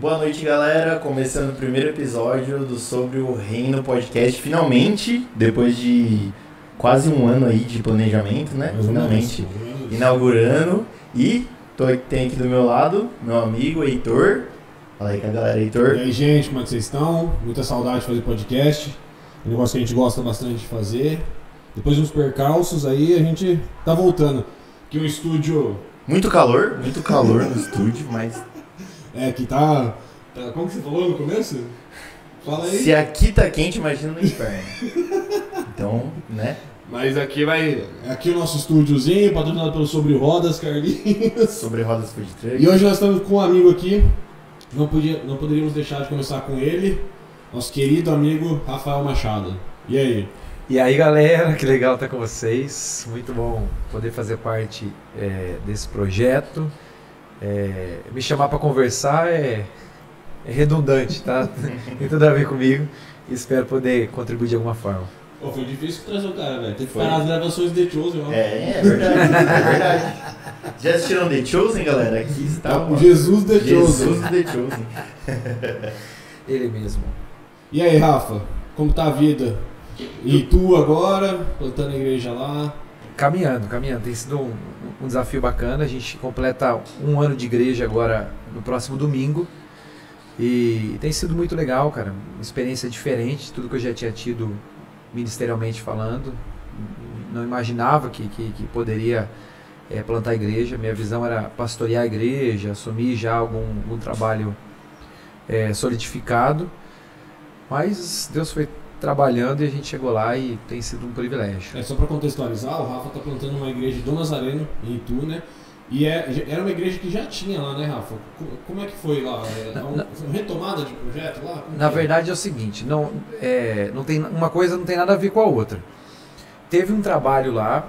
Boa noite, galera. Começando o primeiro episódio do Sobre o Reino Podcast. Finalmente, depois de quase um ano aí de planejamento, né? Finalmente inaugurando. E tô, tem aqui do meu lado meu amigo Heitor. Fala aí com a galera, Heitor. E aí, gente, como é que vocês estão? Muita saudade de fazer podcast. Um negócio que a gente gosta bastante de fazer. Depois de uns percalços aí, a gente tá voltando. Aqui um estúdio. Muito calor, muito calor no estúdio, mas. É, que tá, tá. Como que você falou no começo? Fala aí. Se aqui tá quente, imagina no inferno. Então, né? Mas aqui vai. Aqui o nosso estúdiozinho, patrocinado pelo Sobre Rodas, Carlinhos. Sobre rodas food truck. E hoje nós estamos com um amigo aqui. Não, podia, não poderíamos deixar de começar com ele, nosso querido amigo Rafael Machado. E aí? E aí galera, que legal estar com vocês. Muito bom poder fazer parte é, desse projeto. É, me chamar para conversar é, é redundante, tá? Tem tudo a ver comigo. E espero poder contribuir de alguma forma. Pô, foi difícil trazer o cara, velho. Teve que Foi. parar as gravações de The Chosen, ó. É, é verdade, é verdade. Já assistiram The Chosen, galera? Aqui está Tá, o Jesus The Jesus Chosen. The Chosen. Ele mesmo. E aí, Rafa? Como tá a vida? E tu agora, plantando a igreja lá? Caminhando, caminhando. Tem sido um, um desafio bacana. A gente completa um ano de igreja agora no próximo domingo. E tem sido muito legal, cara. Uma experiência diferente, tudo que eu já tinha tido ministerialmente falando. Não imaginava que, que, que poderia eh, plantar igreja. Minha visão era pastorear a igreja, assumir já algum, algum trabalho eh, solidificado. Mas Deus foi trabalhando e a gente chegou lá e tem sido um privilégio. É, só pra contextualizar, o Rafa tá plantando uma igreja Dom Nazareno, em Itu, né? E é, era uma igreja que já tinha lá, né, Rafa? Co- Como é que foi lá? É, uma retomada de projeto lá? Como Na é? verdade é o seguinte, não, é, não tem, uma coisa não tem nada a ver com a outra. Teve um trabalho lá,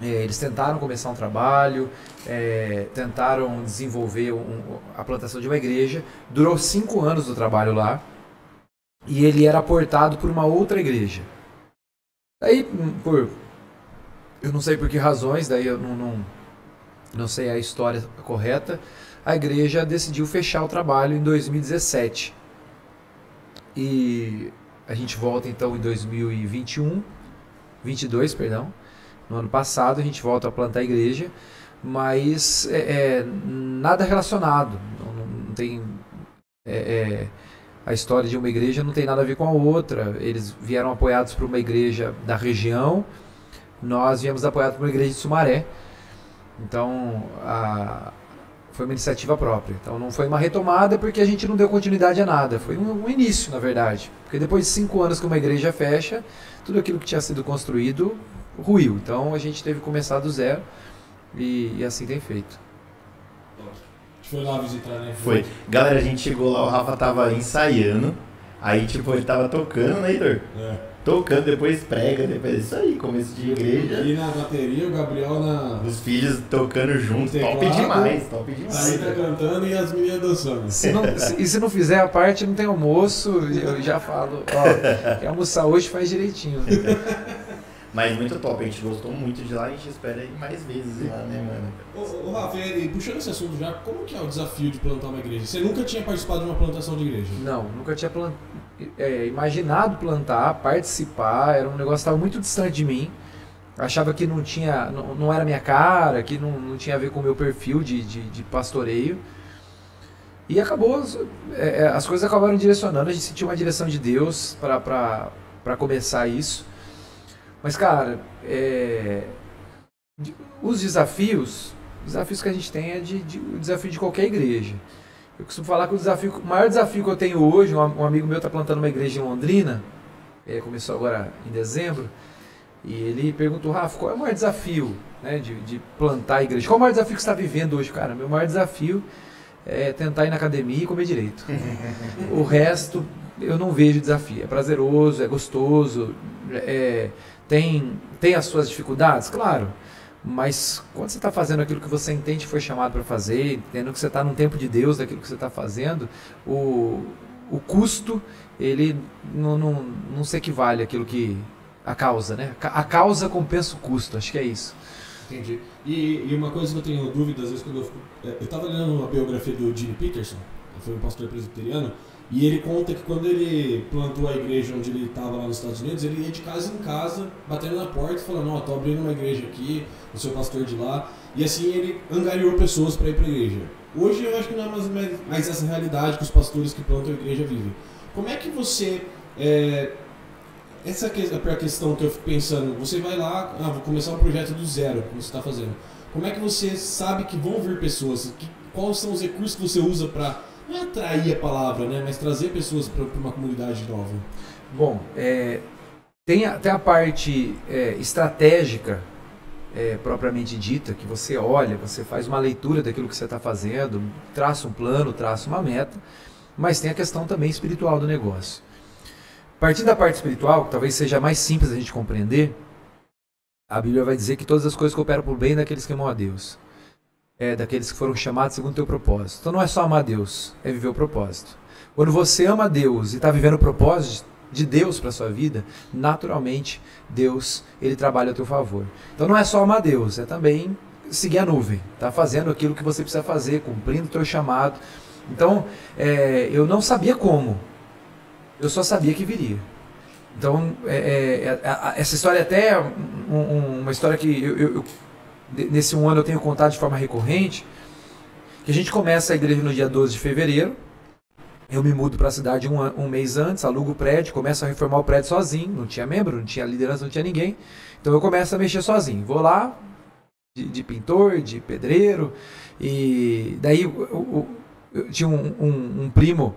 é, eles tentaram começar um trabalho, é, tentaram desenvolver um- a plantação de uma igreja, durou cinco anos do trabalho lá, e ele era aportado por uma outra igreja. Hum, por. Eu não sei por que razões, daí eu não, não, não sei a história correta, a igreja decidiu fechar o trabalho em 2017. E a gente volta então em 2021, 22, perdão. No ano passado a gente volta a plantar a igreja, mas é, é, nada relacionado. Não- não tem é, é, a história de uma igreja não tem nada a ver com a outra. Eles vieram apoiados por uma igreja da região, nós viemos apoiados por uma igreja de Sumaré. Então, a- foi uma iniciativa própria. Então, não foi uma retomada porque a gente não deu continuidade a nada. Foi um, um início, na verdade. Porque depois de cinco anos que uma igreja fecha, tudo aquilo que tinha sido construído ruiu. Então, a gente teve que começar do zero e, e assim tem feito. Foi lá visitar, né? Foi. Galera, a gente chegou lá, o Rafa tava ensaiando. Aí, tipo, ele tava tocando, né, Heitor? É. Tocando, depois prega, depois isso aí, começo de igreja. E na bateria, o Gabriel na. Os filhos tocando juntos. Top demais, top demais. Rita né? cantando e as meninas dançando. Se não- se- e se não fizer a parte, não tem almoço, eu já falo, ó, quer almoçar hoje, faz direitinho. Mas muito top, a gente gostou muito de lá e a gente espera ir mais vezes lá, né, mano? Ô, ô Rafa, e puxando esse assunto já, como que é o desafio de plantar uma igreja? Você nunca tinha participado de uma plantação de igreja? Não, nunca tinha plan- é, imaginado plantar, participar, era um negócio que estava muito distante de mim. Achava que não tinha, não, não era minha cara, que não, não tinha a ver com o meu perfil de, de, de pastoreio. E acabou, as- é, é, as coisas acabaram direcionando, a gente sentiu uma direção de Deus para começar isso. Mas, cara, é, os desafios, os desafios que a gente tem é de, de- o desafio de qualquer igreja. Eu costumo falar que o, desafio, o maior desafio que eu tenho hoje, um, um amigo meu está plantando uma igreja em Londrina, é, começou agora em dezembro, e ele perguntou, Rafa, qual é o maior desafio né, de, de plantar a igreja? Qual é o maior desafio que você está vivendo hoje? Cara, meu maior desafio é tentar ir na academia e comer direito. o resto eu não vejo desafio. É prazeroso, é gostoso, é, tem, tem as suas dificuldades, claro. Mas quando você está fazendo aquilo que você entende foi chamado para fazer, entendendo que você está num tempo de Deus daquilo que você está fazendo, o, o custo ele não, não, não se equivale àquilo que a causa, né? A causa compensa o custo, acho que é isso. Entendi. E, e uma coisa que eu tenho dúvida, às vezes, quando eu fico. é, Eu tava lendo a biografia do Gene Peterson, foi um pastor presbiteriano, e ele conta que quando ele plantou a igreja onde ele estava lá nos Estados Unidos, ele ia de casa em casa, batendo na porta e falando, ó, oh, tô abrindo uma igreja aqui, eu sou pastor de lá. E assim ele angariou pessoas para ir para a igreja. Hoje eu acho que não é mais, mais, essa realidade que os pastores que plantam a igreja vivem. Como é que você. É, essa é a questão que eu fico pensando. Você vai lá, ah, vou começar um projeto do zero, como você está fazendo. Como é que você sabe que vão vir pessoas? Que, quais são os recursos que você usa para não é atrair a palavra, né, mas trazer pessoas para uma comunidade nova? Bom, é, tem, a, a parte é, estratégica é, propriamente dita, que você olha, você faz uma leitura daquilo que você está fazendo, traça um plano, traça uma meta, mas tem a questão também espiritual do negócio. Partindo da parte espiritual, que talvez seja mais simples a gente compreender, a Bíblia vai dizer que todas as coisas cooperam o bem daqueles que amam a Deus é, daqueles que foram chamados segundo o teu propósito. Então não é só amar Deus, é viver o propósito. Quando você ama Deus e está vivendo o propósito de Deus para sua vida, naturalmente Deus ele trabalha a teu favor. Então não é só amar Deus, é também seguir a nuvem, tá fazendo aquilo que você precisa fazer, cumprindo o teu chamado. Então é, eu não sabia como, eu só sabia que viria. Então é, é, é essa história é até um, um, uma história que eu, eu, eu nesse um ano eu tenho contado de forma recorrente, que a gente começa a igreja no dia 12 de fevereiro, eu me mudo para a cidade um, um, mês antes, alugo o prédio, começo a reformar o prédio sozinho, não tinha membro, não tinha liderança, não tinha ninguém, então eu começo a mexer sozinho, vou lá, de, de pintor, de pedreiro, e daí eu, eu, eu tinha um, um, um primo,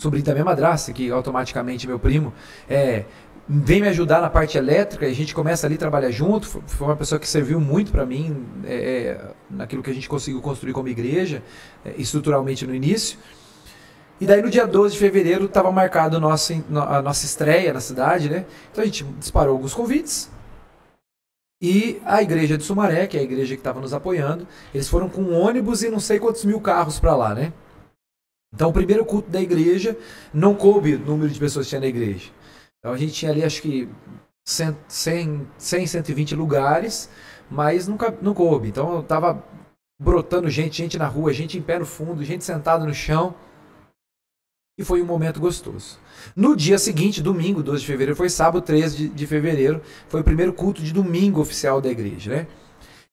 sobrinho da minha madrasta, que automaticamente meu primo, é, vem me ajudar na parte elétrica e a gente começa ali a trabalhar junto. Foi uma pessoa que serviu muito para mim é, é, naquilo que a gente conseguiu construir como igreja, é, estruturalmente no início. E daí no dia 12 de fevereiro estava marcado a nossa, a nossa estreia na cidade, né? Então a gente disparou alguns convites. E a igreja de Sumaré, que é a igreja que estava nos apoiando, eles foram com um ônibus e não sei quantos mil carros para lá, né? Então o primeiro culto da igreja não coube o número de pessoas que tinha na igreja. Então a gente tinha ali acho que 100, 100, 100 120 lugares, mas nunca não coube. Então eu tava brotando gente, gente na rua, gente em pé no fundo, gente sentada no chão. E foi um momento gostoso. No dia seguinte, domingo, 12 de fevereiro, foi sábado, 13 de, de fevereiro, foi o primeiro culto de domingo oficial da igreja, né?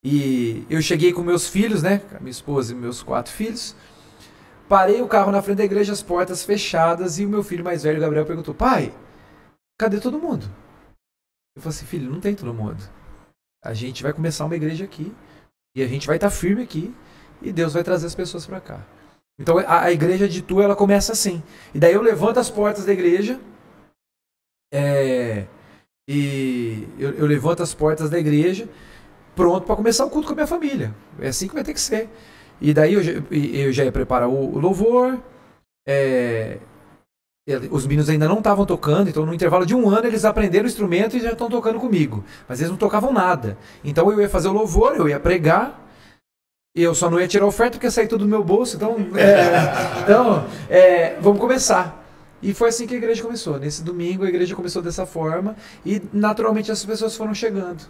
E eu cheguei com meus filhos, né? Minha esposa e meus quatro filhos. Parei o carro na frente da igreja, as portas fechadas, e o meu filho mais velho, Gabriel, perguntou: Pai, cadê todo mundo? Eu falei assim, filho, não tem todo mundo. A gente vai começar uma igreja aqui e a gente vai estar tá firme aqui e Deus vai trazer as pessoas para cá. Então a, a, igreja de Tu ela começa assim. E daí eu levanto as portas da igreja é, e eu, eu, levanto as portas da igreja pronto para começar o culto com a minha família. É assim que vai ter que ser. E daí eu, eu já ia preparar o, o louvor. É, os meninos ainda não estavam tocando, então no intervalo de um ano eles aprenderam o instrumento e já estão tocando comigo. Mas eles não tocavam nada. Então eu ia fazer o louvor, eu ia pregar, eu só não ia tirar oferta porque ia sair tudo do meu bolso. Então, é, então é, vamos começar. E foi assim que a igreja começou. Nesse domingo a igreja começou dessa forma e naturalmente as pessoas foram chegando.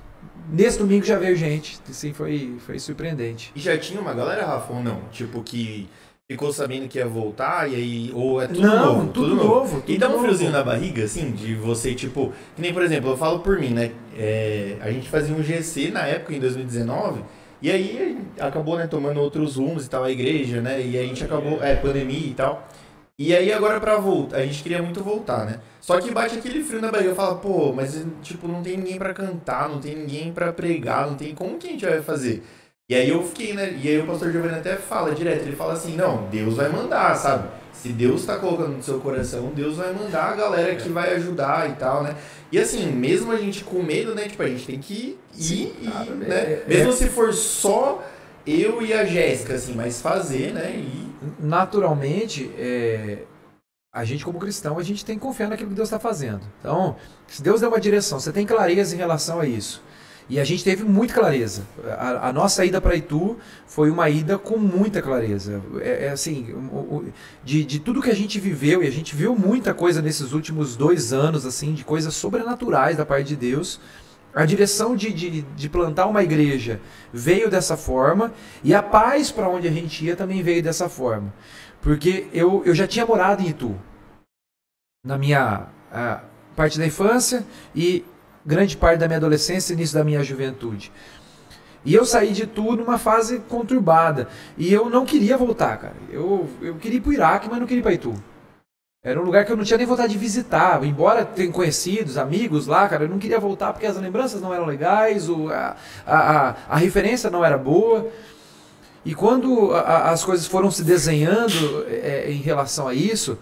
Nesse domingo já veio gente. Assim, foi, foi surpreendente. E já tinha uma galera, Rafa, ou não? Tipo que ficou sabendo que ia voltar e aí ou é tudo não, novo, tudo, tudo novo. Tudo e dá um friozinho na barriga assim de você tipo, que nem por exemplo, eu falo por mim, né? É, a gente fazia um GC na época em 2019 e aí acabou né tomando outros rumos e tal a igreja, né? E a gente acabou é pandemia e tal. E aí agora para voltar, a gente queria muito voltar, né? Só que bate aquele frio na barriga, eu falo, pô, mas tipo, não tem ninguém para cantar, não tem ninguém para pregar, não tem como que a gente vai fazer? E aí eu fiquei, né? E aí o pastor Giovanni até fala direto, ele fala assim, não, Deus vai mandar, sabe? Se Deus está colocando no seu coração, Deus vai mandar a galera que vai ajudar e tal, né? E assim, mesmo a gente com medo, né? Tipo, a gente tem que ir, Sim, e, né? É, mesmo é... se for só eu e a Jéssica, assim, mas fazer, né? E... Naturalmente, é... a gente como cristão, a gente tem que confiar naquilo que Deus está fazendo. Então, se Deus der uma direção, você tem clareza em relação a isso. E a gente teve muita clareza. A, a nossa ida para Itu foi uma ida com muita clareza. É, é assim, de, de tudo que a gente viveu, e a gente viu muita coisa nesses últimos dois anos, assim, de coisas sobrenaturais da parte de Deus. A direção de, de, de plantar uma igreja veio dessa forma e a paz para onde a gente ia também veio dessa forma. Porque eu, eu já tinha morado em Itu na minha parte da infância e grande parte da minha adolescência e início da minha juventude. E eu saí de tudo numa fase conturbada. E eu não queria voltar, cara. Eu, eu queria ir pro Iraque, mas não queria ir pra Itu. Era um lugar que eu não tinha nem vontade de visitar. Embora tenha conhecidos, amigos lá, cara, eu não queria voltar porque as lembranças não eram legais, o, a, a, a, referência não era boa. E quando a, as coisas foram se desenhando é, em relação a isso,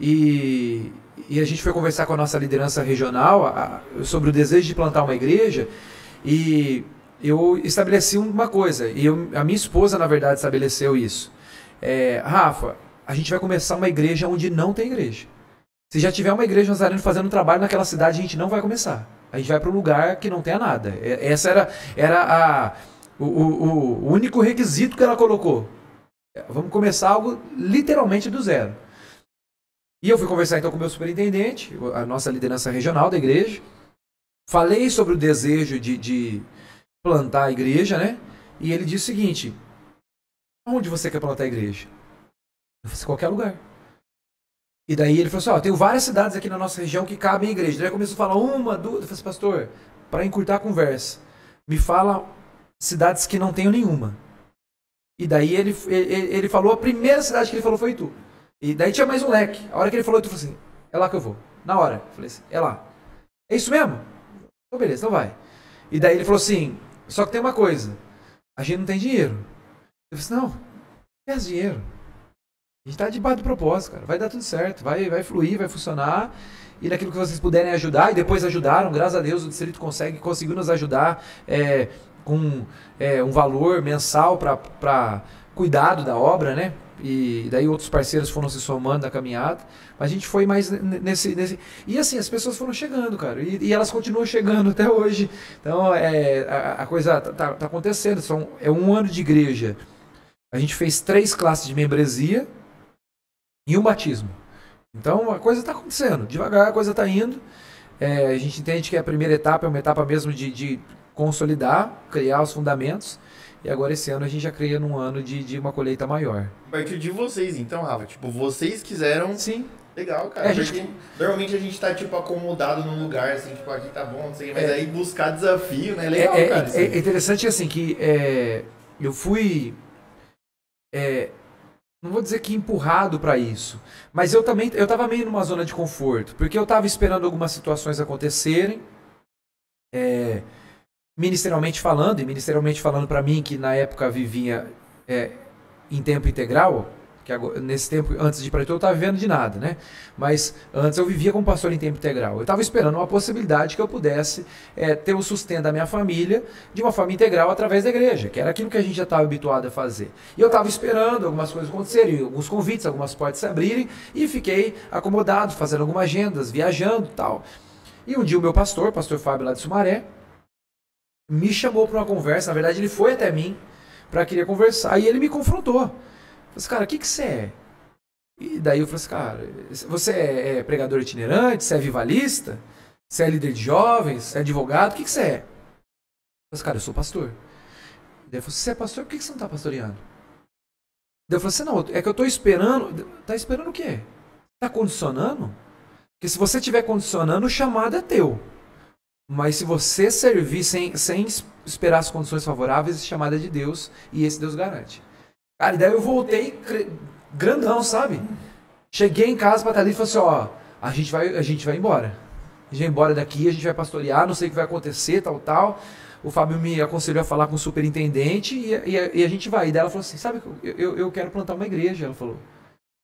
e, e a gente foi conversar com a nossa liderança regional a, sobre o desejo de plantar uma igreja, e eu estabeleci uma coisa, e eu, a minha esposa, na verdade, estabeleceu isso. É, Rafa, a gente vai começar uma igreja onde não tem igreja. Se já tiver uma igreja nazareno fazendo trabalho naquela cidade, a gente não vai começar. A gente vai para um lugar que não tenha nada. Essa era, era a, o, o, o único requisito que ela colocou. Vamos começar algo literalmente do zero. E eu fui conversar então com o meu superintendente, a nossa liderança regional da igreja. Falei sobre o desejo de, de plantar a igreja, né? E ele disse o seguinte: Onde você quer plantar a igreja? Eu falei, qualquer lugar. E daí ele falou assim: Ó, tenho várias cidades aqui na nossa região que cabem igreja. Daí começou a falar uma, duas. Eu falei assim, pastor, para encurtar a conversa, me fala cidades que não tenho nenhuma. E daí ele, ele, ele falou, a primeira cidade que ele falou foi tu. E daí tinha mais um leque. A hora que ele falou, tu falou assim, é lá que eu vou. Na hora. Eu falei assim, é lá. É isso mesmo? Então beleza, então vai. E daí ele falou assim, só que tem uma coisa. A gente não tem dinheiro. Eu falei assim, não, quer dinheiro. A gente tá debaixo do propósito, cara. Vai dar tudo certo, vai, vai fluir, vai funcionar. E naquilo que vocês puderem ajudar, e depois ajudaram, graças a Deus o distrito consegue, conseguiu nos ajudar é, com é, um valor mensal para cuidado da obra, né? E daí outros parceiros foram se somando na caminhada. Mas a gente foi mais nesse. nesse e assim, as pessoas foram chegando, cara. E, e elas continuam chegando até hoje. Então, é, a, a coisa tá, tá, tá, acontecendo. São, é um ano de igreja. A gente fez três classes de membresia e um batismo. Então, a coisa está acontecendo. Devagar a coisa está indo. É, a gente entende que a primeira etapa é uma etapa mesmo de, de consolidar, criar os fundamentos. E agora esse ano a gente já cria num ano de, de uma colheita maior. A partir de vocês, então, Rafa. Tipo, vocês quiseram. Sim. Legal, cara. É, gente... Normalmente a gente tá, tipo, acomodado num lugar, assim, tipo, aqui tá bom, não sei, mas é. aí buscar desafio, né? Legal, é, cara. É, é, interessante, assim, que é, eu fui. É, não vou dizer que empurrado para isso, mas eu também eu tava meio numa zona de conforto, porque eu tava esperando algumas situações acontecerem. É, ministerialmente falando, e ministerialmente falando para mim, que na época vivia é, em tempo integral, que agora, nesse tempo, antes de ir para eu estava vivendo de nada, né? Mas antes eu vivia como pastor em tempo integral. Eu estava esperando uma possibilidade que eu pudesse é, ter o sustento da minha família de uma forma integral através da igreja, que era aquilo que a gente já estava habituado a fazer. E eu estava esperando algumas coisas acontecerem, alguns convites, algumas portas se abrirem, e fiquei acomodado, fazendo algumas agendas, viajando tal. E um dia o meu pastor, pastor Fábio lá de Sumaré, me chamou para uma conversa. Na verdade, ele foi até mim para querer conversar e ele me confrontou. Eu falei assim, cara, o que, que você é? E daí eu falei assim, cara, você é, é pregador itinerante, você é vivalista, você é líder de jovens, você é advogado, o que, que você é? Eu falei assim, cara, eu sou pastor. Daí ele falou, você é pastor, por que, que você não está pastoreando? Daí eu falei assim, não, é que eu estou esperando. Tá esperando o quê? Tá condicionando? Porque se você estiver condicionando, o chamado é teu. Mas se você servir sem, sem esperar as condições favoráveis, é chamada de Deus e esse Deus garante. Cara, e daí eu voltei grandão, sabe? Cheguei em casa para Thalita e falei assim: ó, a gente, vai, a gente vai embora. A gente vai embora daqui, a gente vai pastorear, não sei o que vai acontecer, tal, tal. O Fábio me aconselhou a falar com o superintendente e, e, e a gente vai. E daí ela falou assim: sabe, eu, eu, eu quero plantar uma igreja. Ela falou.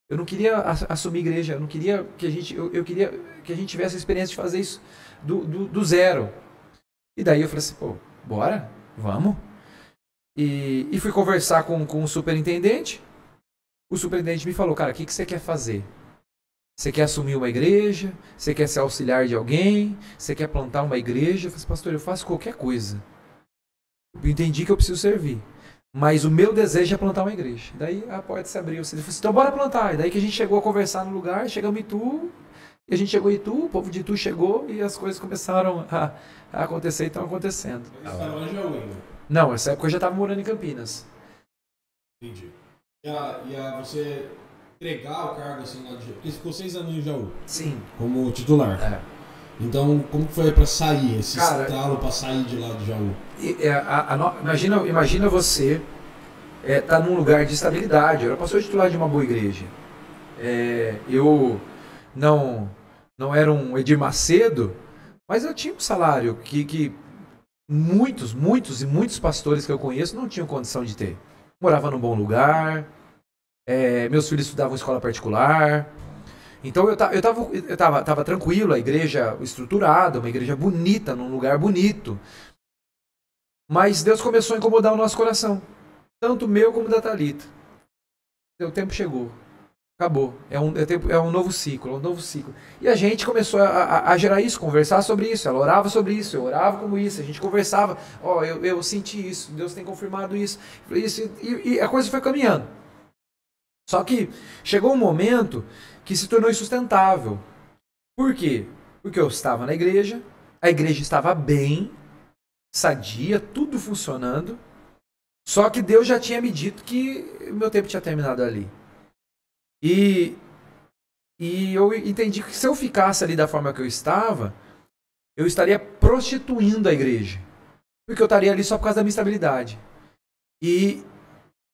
Eu não queria assumir igreja, eu não queria que a gente, eu, eu queria que a gente tivesse a experiência de fazer isso do, do, do zero. E daí eu falei assim, pô, bora, vamos. E, e fui conversar com, com o superintendente. O superintendente me falou, cara, o que, que você quer fazer? Você quer assumir uma igreja? Você quer ser auxiliar de alguém? Você quer plantar uma igreja? Eu falei, assim, pastor, eu faço qualquer coisa. Eu entendi que eu preciso servir. Mas o meu desejo é plantar uma igreja. Daí a porta se abriu. Falou assim, então bora plantar. E daí que a gente chegou a conversar no lugar, chegamos em Tu, E a gente chegou em Itu, o povo de Itu chegou e as coisas começaram a, a acontecer e estão acontecendo. Mas você estava lá em Jaú ainda. Não, nessa época eu já estava morando em Campinas. Entendi. E a, e a você entregar o cargo assim lá de Jaú? Porque ficou seis anos em Jaú Sim. como titular. É. Então, como foi pra sair, esse Cara, estalo pra sair de lá de Jaú? E, é, a- a no- imagina, imagina você estar num lugar de estabilidade. Eu era pastor titular de uma boa igreja. É, eu não não era um Edir Macedo, mas eu tinha um salário que, que muitos, muitos e muitos pastores que eu conheço não tinham condição de ter. Morava num bom lugar, é, meus filhos estudavam em escola particular. Então eu, ta- eu, tava, eu tava, tava tranquilo, a igreja estruturada, uma igreja bonita, num lugar bonito. Mas Deus começou a incomodar o nosso coração. Tanto meu como da Thalita. O tempo chegou. Acabou. É um, é, é um novo ciclo, é um novo ciclo. E a gente começou a, a- a gerar isso, conversar sobre isso. Ela orava sobre isso, eu orava como isso. A gente conversava. Ó, eu, eu senti isso, Deus tem confirmado isso. isso e, e a coisa foi caminhando. Só que chegou um momento que se tornou insustentável. Por quê? Porque eu estava na igreja, a igreja estava bem, sadia, tudo funcionando. Só que Deus já tinha me dito que meu tempo tinha terminado ali. E, e eu entendi que se eu ficasse ali da forma que eu estava, eu estaria prostituindo a igreja. Porque eu estaria ali só por causa da minha estabilidade. E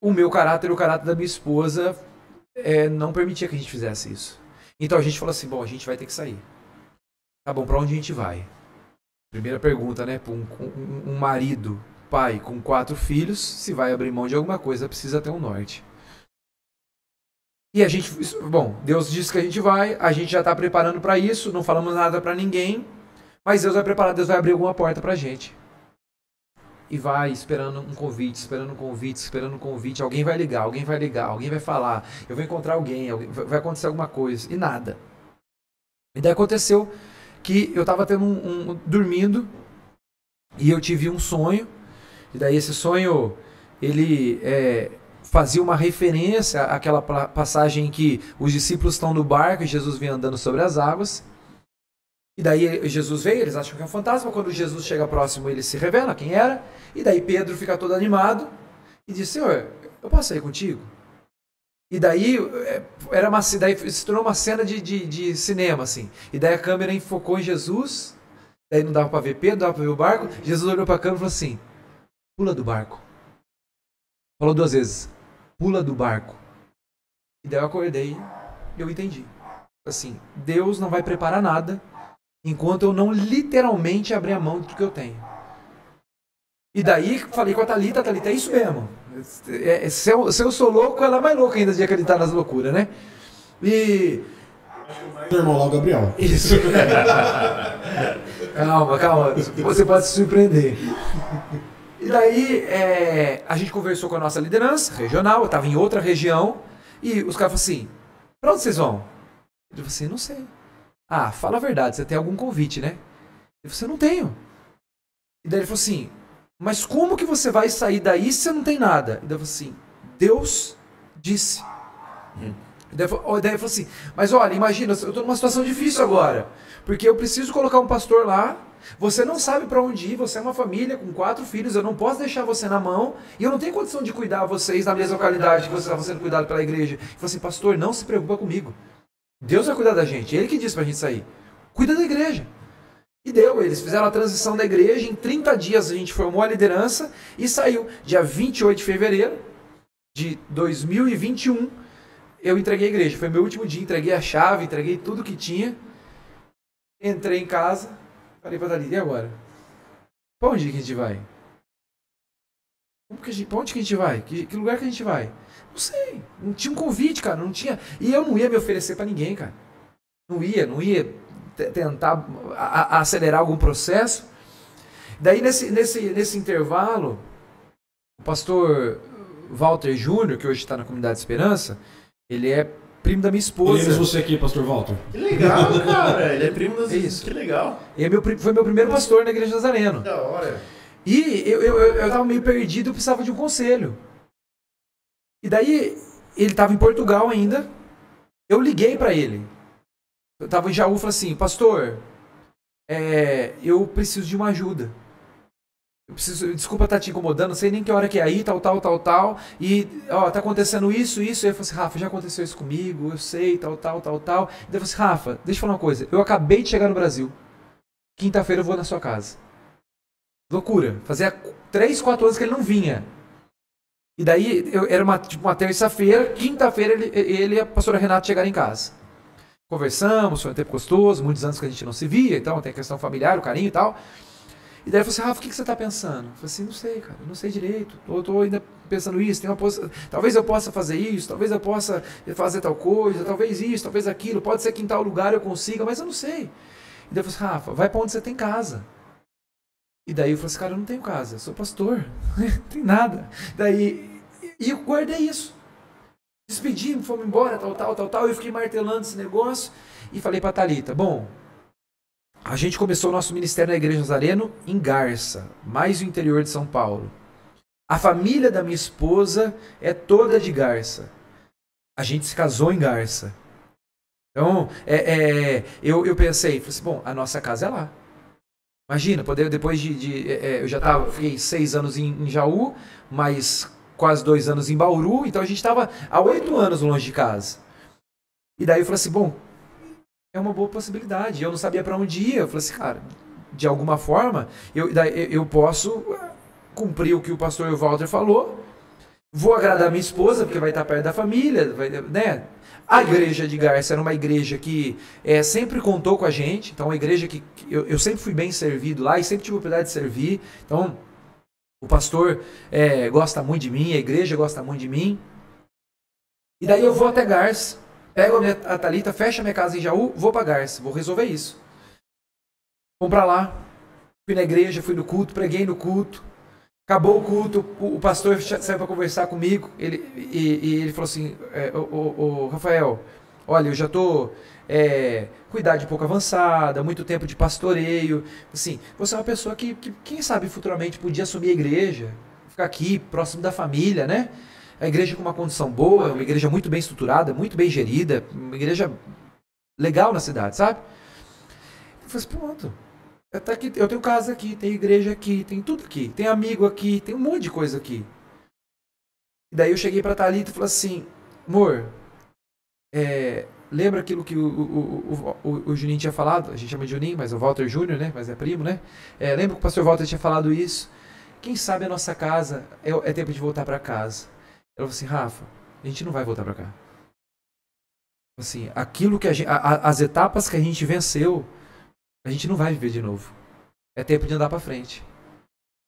o meu caráter, o caráter da minha esposa, é, não permitia que a gente fizesse isso. Então a gente falou assim: bom, a gente vai ter que sair. Tá bom, pra onde a gente vai? Primeira pergunta, né? Um, um- um marido, pai com quatro filhos, se vai abrir mão de alguma coisa, precisa ter um norte. E a gente, bom, Deus disse que a gente vai, a gente já está preparando para isso, não falamos nada para ninguém, mas Deus vai preparar, Deus vai abrir alguma porta para gente. E vai esperando um convite, esperando um convite, esperando um convite. Alguém vai ligar, alguém vai ligar, alguém vai falar. Eu vou encontrar alguém, alguém- vai vai acontecer alguma coisa. E nada. E daí aconteceu que eu estava tendo um, um- dormindo e eu tive um sonho. E daí esse sonho ele é, fazia uma referência àquela passagem em que os discípulos estão no barco e Jesus vem andando sobre as águas. E daí Jesus veio, eles acham que é um fantasma. Quando Jesus chega próximo, ele se revela quem era. E daí Pedro fica todo animado e diz: Senhor, eu posso sair contigo? E daí é, era uma, daí se tornou uma cena de, de, de cinema, assim. E daí a câmera enfocou em Jesus. Daí não dava para ver Pedro, não dava para ver o barco. Jesus olhou para a câmera e falou assim: Pula do barco. Falou duas vezes: Pula do barco. E daí eu acordei e eu entendi. Assim, Deus não vai preparar nada enquanto eu não literalmente abrir a mão do que eu tenho. E daí falei com a Thalita, Thalita, é isso mesmo. É, é, se, eu, se eu sou louco, ela é mais louca ainda de acreditar nas loucuras, né? E. Meu irmão lá, o Gabriel. Isso. calma, calma. Você pode se surpreender. E daí é, a gente conversou com a nossa liderança regional, eu estava em outra região, e os caras falaram assim: pra onde vocês vão? Eu falei assim: não sei. Ah, fala a verdade, você tem algum convite, né? Eu falei assim: não tenho. E daí ele falou assim: mas como que você vai sair daí se você não tem nada? E daí eu falei assim: Deus disse. E daí, daí ele falou assim: Mas olha, imagina, eu estou numa situação difícil agora. Porque eu preciso colocar um pastor lá. Você não sabe para onde ir. Você é uma família com quatro filhos. Eu não posso deixar você na mão. E eu não tenho condição de cuidar vocês na mesma localidade que você estava sendo cuidado pela igreja. Ele falou assim: Pastor, não se preocupa comigo. Deus vai cuidar da gente. Ele que disse para a gente sair. Cuida da igreja. E deu, eles fizeram a transição da igreja. Em 30 dias a gente formou a liderança e saiu. Dia 28 de fevereiro de 2021 eu entreguei a igreja. Foi meu último dia, entreguei a chave, entreguei tudo que tinha. Entrei em casa, falei pra Thalita, e agora? Pra onde que a gente vai? Como que a gente, pra onde que a gente vai? Que, que lugar que a gente vai? Não sei. Não tinha um convite, cara. Não tinha. E eu não ia me oferecer pra ninguém, cara. Não ia, não ia te- tentar acelerar algum processo. Daí, nesse, nesse, nesse intervalo, o pastor Walter Júnior, que hoje está na Comunidade Esperança, ele é primo da minha esposa. Queremos você aqui, Pastor Walter. Que legal, cara. Ele é primo das Isso. Que legal. Ele é meu, foi meu primeiro pastor na Igreja de Nazareno. Da hora. E eu, eu, eu, eu tava meio perdido, eu precisava de um conselho. E daí, ele estava em Portugal ainda. Eu liguei para ele. Eu tava em Jaú e falei assim, pastor, é, eu preciso de uma ajuda. Eu preciso, desculpa estar tá te incomodando, não sei nem que hora que é aí, tal, tal, tal, tal. E, ó, tá acontecendo isso, isso. E eu falei assim, Rafa, já aconteceu isso comigo, eu sei, tal, tal, tal, tal. E eu falei assim, Rafa, deixa eu falar uma coisa. Eu acabei de chegar no Brasil. Quinta-feira eu vou na sua casa. Loucura. Fazia três, quatro anos que ele não vinha. E daí, eu, era uma, tipo, uma terça-feira, quinta-feira ele, ele e a pastora Renata chegaram em casa. Conversamos, foi um tempo gostoso, muitos anos que a gente não se via, então tem a questão familiar, o carinho e tal. E daí eu falei assim, Rafa, o que, que você está pensando? Eu falei assim, não sei, cara, não sei direito. Eu estou ainda pensando isso, tem uma poss... talvez eu possa fazer isso, talvez eu possa fazer tal coisa, talvez isso, talvez aquilo, pode ser que em tal lugar eu consiga, mas eu não sei. E daí eu falei assim, Rafa, vai para onde você tem casa. E daí eu falei assim, cara, eu não tenho casa, eu sou pastor, não tem nada. Daí, e eu guardei isso. Despedi, fomos embora, tal, tal, tal, tal. Eu fiquei martelando esse negócio e falei para Talita, bom, a gente começou o nosso ministério na Igreja Nazareno em Garça, mais no interior de São Paulo. A família da minha esposa é toda de Garça. A gente se casou em Garça. Então, é, é, eu, eu pensei, falei assim, bom, a nossa casa é lá. Imagina, poder, depois de. de é, é eu já tava, fiquei seis anos em, em, Jaú, mais quase dois anos em Bauru, então a gente estava há oito anos longe de casa. E daí eu falei assim, bom, é uma boa possibilidade. Eu não sabia para onde ir. Eu falei assim, cara, de alguma forma, eu, eu posso cumprir o que o pastor Walter falou, vou agradar minha esposa, porque vai estar perto da família, vai, né? A igreja de Garça era uma igreja que é, sempre contou com a gente, então uma igreja que eu, eu, sempre fui bem servido lá e sempre tive a oportunidade de servir. Então, o pastor é, gosta muito de mim, a igreja gosta muito de mim. E daí eu vou até Garça, pego a, minha, a Thalita, fecho a minha casa em Jaú, vou para Garça, vou resolver isso. Vamos para lá, fui na igreja, fui no culto, preguei no culto. Acabou o culto, o, pastor saiu para conversar comigo. Ele, e, e ele falou assim: é, o, o, o, Rafael, olha, eu já estou é, com idade um pouco avançada, muito tempo de pastoreio. Assim, você é uma pessoa que, que, quem sabe, futuramente podia assumir a igreja, ficar aqui, próximo da família, né? A igreja com uma condição boa, uma igreja muito bem estruturada, muito bem gerida, uma igreja legal na cidade, sabe? Eu falei assim, pronto. Que eu tenho casa aqui, tem igreja aqui, tem tudo aqui, tem amigo aqui, tem um monte de coisa aqui. E daí eu cheguei para Thalita e falei assim, amor, é, lembra aquilo que o, o, o, o, Juninho tinha falado? A gente chama de Juninho, mas é o Walter Júnior, né? Mas é primo, né? É, lembra que o pastor Walter tinha falado isso? Quem sabe a nossa casa é, é tempo de voltar para casa. Ela falou assim, Rafa, a gente não vai voltar para cá. Assim, aquilo que a gente, a, as etapas que a gente venceu, a gente não vai viver de novo. É tempo de andar para frente.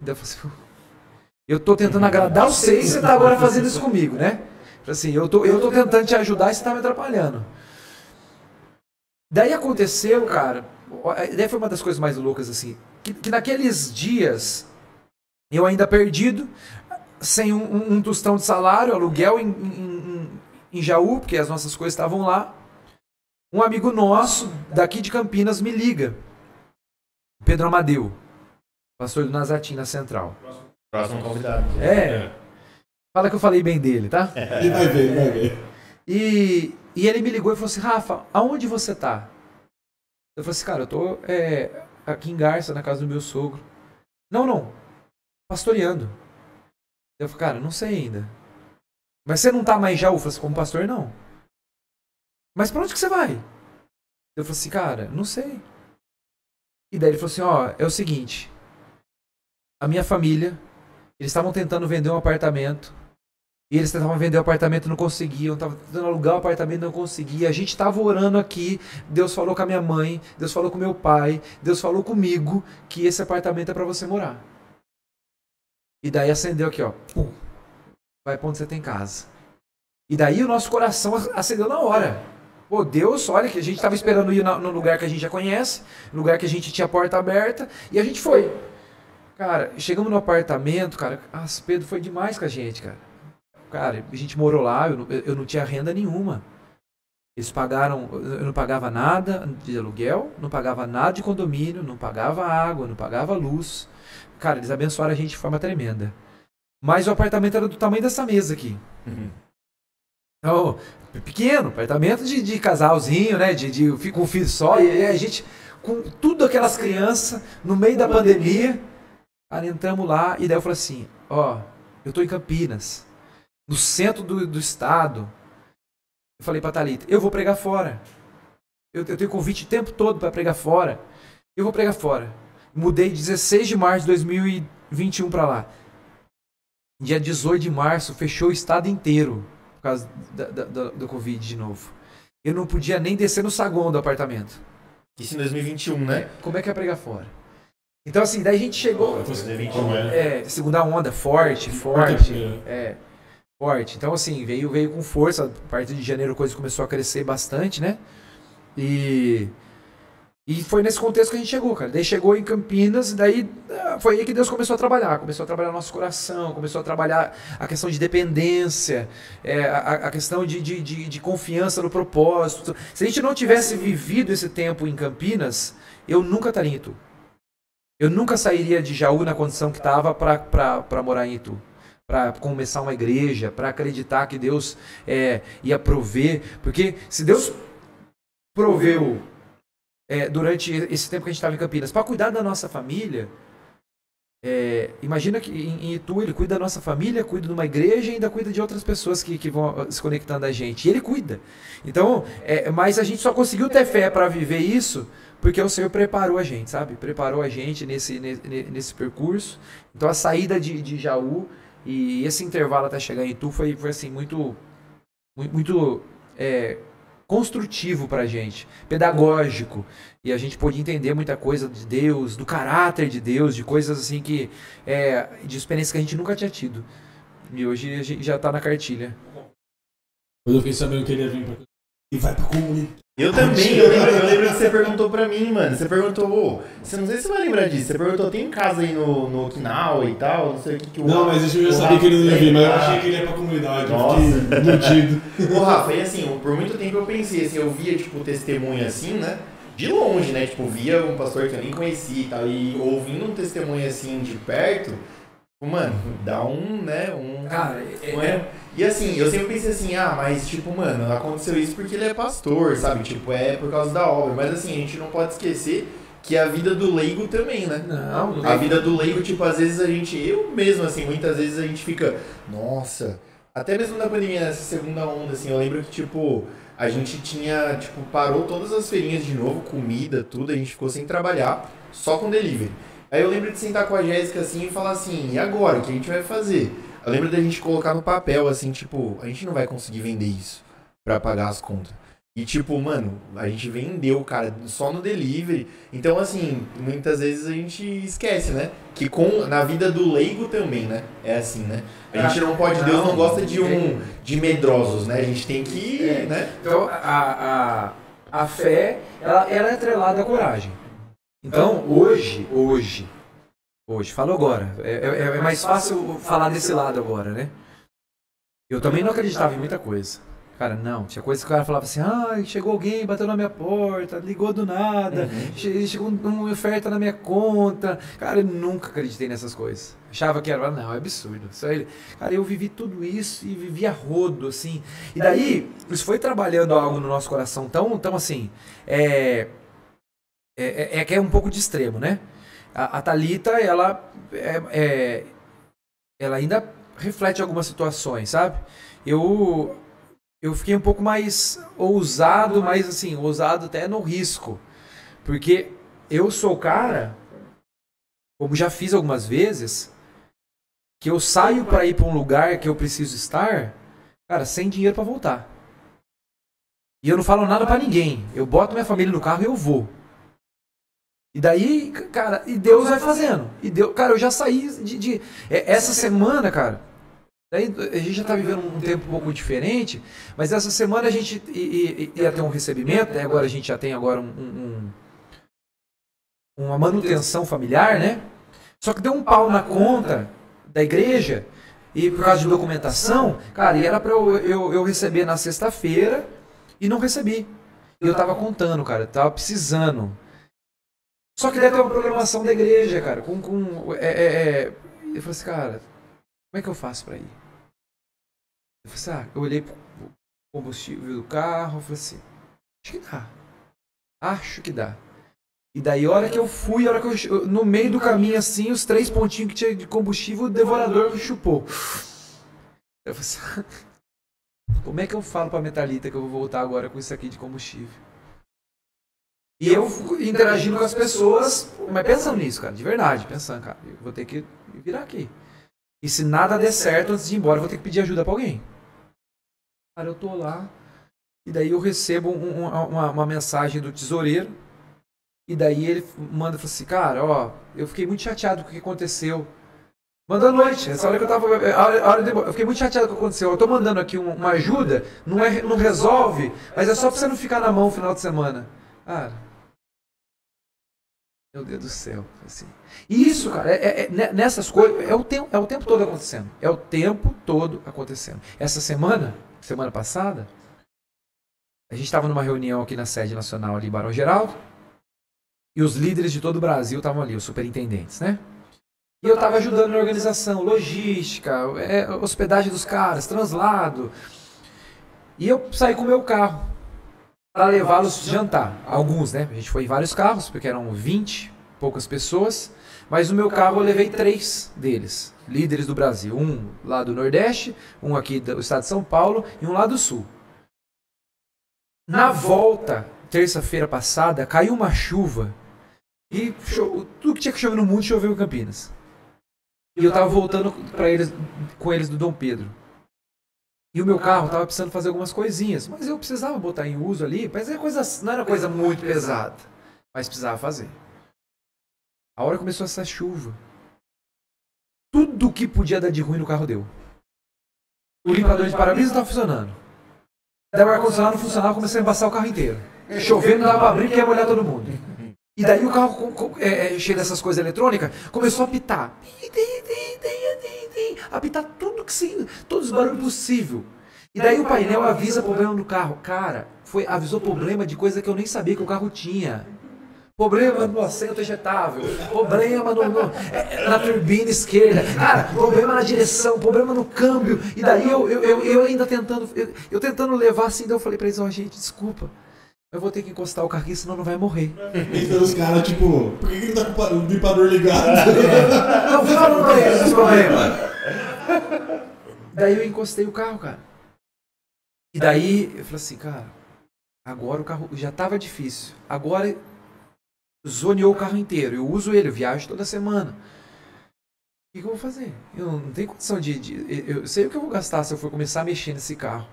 Então, eu tô tentando agradar vocês e você tá agora fazendo isso comigo, né? Assim, eu tô, eu tô tentando te ajudar e você tá me atrapalhando. Daí aconteceu, cara, daí foi uma das coisas mais loucas, assim, que, que naqueles dias, eu ainda perdido, sem um, um, um tostão de salário, aluguel em, em, em Jaú, porque as nossas coisas estavam lá, um amigo nosso daqui de Campinas me liga. Pedro Amadeu, pastor do Nazatim na Central. Próximo convidado. É. Fala que eu falei bem dele, tá? Ele vai ver, ele vai ver. E, e ele me ligou e falou assim: Rafa, aonde você tá? Eu falei assim, cara, eu tô é, aqui em Garça, na casa do meu sogro. Não, não. Pastoreando. Eu falei, cara, não sei ainda. Mas você não tá mais já, falei assim, como pastor, não. Mas pra onde que você vai? Eu falei assim, cara, não sei. E daí ele falou assim, ó, é o seguinte. A minha família, eles estavam tentando vender um apartamento. E eles tentavam vender o apartamento, não conseguiam. Estavam tentando alugar o apartamento, não conseguia. A gente estava orando aqui. Deus falou com a minha mãe. Deus falou com meu pai. Deus falou comigo que esse apartamento é para você morar. E daí acendeu aqui, ó. Pum. Vai pra onde você tem casa. E daí o nosso coração acendeu na hora. Pô, Deus, olha que a gente estava esperando ir no lugar que a gente já conhece, lugar que a gente tinha porta aberta, e a gente foi. Cara, chegamos no apartamento, cara, as Pedro foi demais com a gente, cara. Cara, a gente morou lá, eu não, eu não tinha renda nenhuma. Eles pagaram, eu não pagava nada de aluguel, não pagava nada de condomínio, não pagava água, não pagava luz. Cara, eles abençoaram a gente de forma tremenda. Mas o apartamento era do tamanho dessa mesa aqui. Uhum. Então, pequeno, apartamento de, de casalzinho, né? De, de fica um filho só, e aí a gente, com tudo aquelas crianças, no meio da pandemia, entramos lá, e daí eu falei assim, ó, eu tô em Campinas, no centro do, do estado. Eu falei pra Thalita, eu vou pregar fora. Eu, eu tenho convite o tempo todo para pregar fora. Eu vou pregar fora. Mudei 16 de março de 2021 para lá. Dia 18 de março, fechou o estado inteiro por causa da, da, da, do Covid de novo. Eu não podia nem descer no saguão do apartamento. Isso em 2021, né? Como é que ia pregar fora? Então, assim, daí a gente chegou. Oh, 2021, é. é, segunda onda, forte, forte. É, forte. Então, assim, veio, veio com força. A partir de janeiro a coisa começou a crescer bastante, né? E e foi nesse contexto que a gente chegou, cara. Daí chegou em Campinas, e daí ah, foi aí que Deus começou a trabalhar. Começou a trabalhar nosso coração, começou a trabalhar a questão de dependência, é, a, a, questão de, de, de, de, confiança no propósito. Se a gente não tivesse vivido esse tempo em Campinas, eu nunca estaria em Itu. Eu nunca sairia de Jaú na condição que estava para morar em Itu. Para começar uma igreja, para acreditar que Deus é, ia prover. Porque se Deus proveu é, durante esse tempo que a gente estava em Campinas, para cuidar da nossa família. É, imagina que em, Itu ele cuida da nossa família, cuida de uma igreja e ainda cuida de outras pessoas que, que vão se conectando a gente. E ele cuida. Então, é, mas a gente só conseguiu ter fé para viver isso porque o Senhor preparou a gente, sabe? Preparou a gente nesse, nesse, nesse percurso. Então a saída de, de Jaú e esse intervalo até chegar em Itu foi, foi assim, muito, muito, muito é, construtivo para a gente, pedagógico. E a gente pôde entender muita coisa de Deus, do caráter de Deus, de coisas assim que. É, de experiências que a gente nunca tinha tido. E hoje a gente já está na cartilha. Quando eu fiquei sabendo que ele ia vir pra e vai pra comunidade. Eu também, eu lembro, eu lembro que você perguntou pra mim, mano. Você perguntou, oh, você não sei se você vai lembrar disso. Você perguntou, tem casa aí no, no Okinawa e tal, não sei o que que o Não, mas eu já sabia que ele não ia vir, mas eu achei que ele ia pra comunidade. Nossa. Eu Ô, Rafa, e assim, por muito tempo eu pensei, assim, eu via, tipo, testemunho assim, né? De longe, né? Tipo, via um pastor que eu nem conhecia e tal, e ouvindo um testemunho assim de perto, mano, dá um, né? Um. Cara, é, é, e assim, eu sempre pensei assim, ah, mas tipo, mano, aconteceu isso porque ele é pastor, sabe? Tipo, é por causa da obra. Mas assim, a gente não pode esquecer que a vida do leigo também, né? Não, a vida do leigo, tipo, às vezes a gente, eu mesmo, assim, muitas vezes a gente fica, nossa, até mesmo na pandemia, nessa segunda onda, assim, eu lembro que, tipo, a gente tinha, tipo, parou todas as feirinhas de novo, comida, tudo, a gente ficou sem trabalhar, só com delivery. Aí eu lembro de sentar com a Jéssica assim e falar assim, e agora, o que a gente vai fazer? Eu lembro da gente colocar no papel, assim, tipo, a gente não vai conseguir vender isso para pagar as contas. E tipo, mano, a gente vendeu, cara, só no delivery. Então, assim, muitas vezes a gente esquece, né? Que com na vida do leigo também, né? É assim, né? A gente não pode, Deus não gosta de um de medrosos, né? A gente tem que, é. né? Então, a, a, a fé, ela, ela é atrelada à coragem. Então, hoje, hoje, hoje. Falo agora. É, é, é, mais fácil falar desse lado agora, né? Eu também não acreditava em muita coisa. Cara, não. Tinha coisa que o cara falava assim: ah, chegou alguém, bateu na minha porta, ligou do nada, uhum. chegou uma oferta na minha conta. Cara, eu nunca acreditei nessas coisas. Achava que era, não, é absurdo. Só ele... Cara, eu vivi tudo isso e vivia rodo, assim. E daí, isso foi trabalhando algo no nosso coração tão, tão assim. É, é, é, é que é um pouco de extremo, né? A, a Thalita, ela, é, é, ela ainda reflete algumas situações, sabe? Eu, eu fiquei um pouco mais ousado, mais assim, ousado até no risco. Porque eu sou o cara, como já fiz algumas vezes, que eu saio para ir para um lugar que eu preciso estar, cara, sem dinheiro para voltar. E eu não falo nada para ninguém. Eu boto minha família no carro e eu vou. E daí, cara, e Deus vai fazendo. E Deus, cara, eu já saí de, de é, essa semana, cara. Daí a gente já está vivendo um tempo um pouco diferente, mas essa semana a gente ia ter um recebimento, né? agora a gente já tem agora um, um, uma manutenção familiar, né? Só que deu um pau na conta da igreja e por causa de documentação, cara, e era para eu, eu, eu, receber na sexta-feira e não recebi. E eu tava contando, cara, tava precisando. Só que deve ter uma programação da igreja, cara. Com, com, é, é, é. Eu falei assim, cara, como é que eu faço pra ir? Eu falei assim, ah, eu olhei pro, combustível do carro. Eu falei assim, acho que dá. Acho que dá. E daí, a hora que eu fui, a hora que eu, no meio do caminho, assim, os três pontinhos que tinha de combustível, o devorador chupou. Eu falei assim, como é que eu falo pra Metalita que eu vou voltar agora com isso aqui de combustível? E eu interagindo com as pessoas, mas pensando nisso, cara, de verdade, pensando, cara, eu vou ter que virar aqui. E se nada der certo antes de ir embora, eu vou ter que pedir ajuda pra alguém. Cara, eu tô lá, e daí eu recebo um, uma, uma mensagem do tesoureiro, e daí ele manda assim, cara, ó, eu fiquei muito chateado com o que aconteceu. Manda à noite, essa hora que eu tava. A hora, a hora de, eu fiquei muito chateado com o que aconteceu. Eu tô mandando aqui uma, uma ajuda, não, é, não resolve, mas é só pra você não ficar na mão no final de semana. Cara. Meu Deus do céu. Assim. Isso, cara, é, é, é nessas coisas, é o, tempo, é o tempo todo acontecendo. É o tempo todo acontecendo. Essa semana, semana passada, a gente estava numa reunião aqui na sede nacional ali Barão Geraldo. E os líderes de todo o Brasil estavam ali, os superintendentes, né? E eu estava ajudando na organização, logística, é, hospedagem dos caras, translado. E eu saí com o meu carro para levá-los jantar. Alguns, né? A gente foi em vários carros, porque eram 20, poucas pessoas. Mas no meu carro eu levei três deles, líderes do Brasil. Um lá do Nordeste, um aqui do estado de São Paulo e um lá do Sul. Na volta, terça-feira passada, caiu uma chuva e tudo que tinha que chover no mundo choveu em Campinas. E eu tava voltando para eles com eles do Dom Pedro. E o meu carro tava precisando fazer algumas coisinhas, mas eu precisava botar em uso ali, mas é coisa, não era coisa muito pesada, mas precisava fazer. A hora começou essa chuva. Tudo que podia dar de ruim no carro deu. O limpador de para-brisa estava funcionando. Daí o ar-condicionado não funcionava, comecei a embaçar o carro inteiro. Chovendo, não dava pra abrir, porque ia molhar todo mundo. E daí o carro, é, é, cheio dessas coisas eletrônicas, começou a apitar. Apitar tudo que se, todos os barulhos possível. E daí o painel avisa problema do carro. Cara, foi, avisou problema de coisa que eu nem sabia que o carro tinha. Problema no assento ejetável, problema no, no, é, na turbina esquerda, cara, problema na direção, problema no câmbio. E daí eu, eu, eu, eu ainda tentando, eu, eu, tentando levar assim, daí eu falei pra eles, ó, oh, gente, desculpa. Eu vou ter que encostar o carro aqui, senão não vai morrer. Então os caras, tipo, por que, ele tá com o limpador ligado? não falando pra eles problema. Daí eu encostei o carro, cara. E daí eu falei assim, cara, agora o carro já tava difícil. Agora zoneou o carro inteiro. Eu uso ele, eu viajo toda semana. O que, que eu vou fazer? Eu não tenho condição de, de. Eu sei o que eu vou gastar se eu for começar a mexer nesse carro.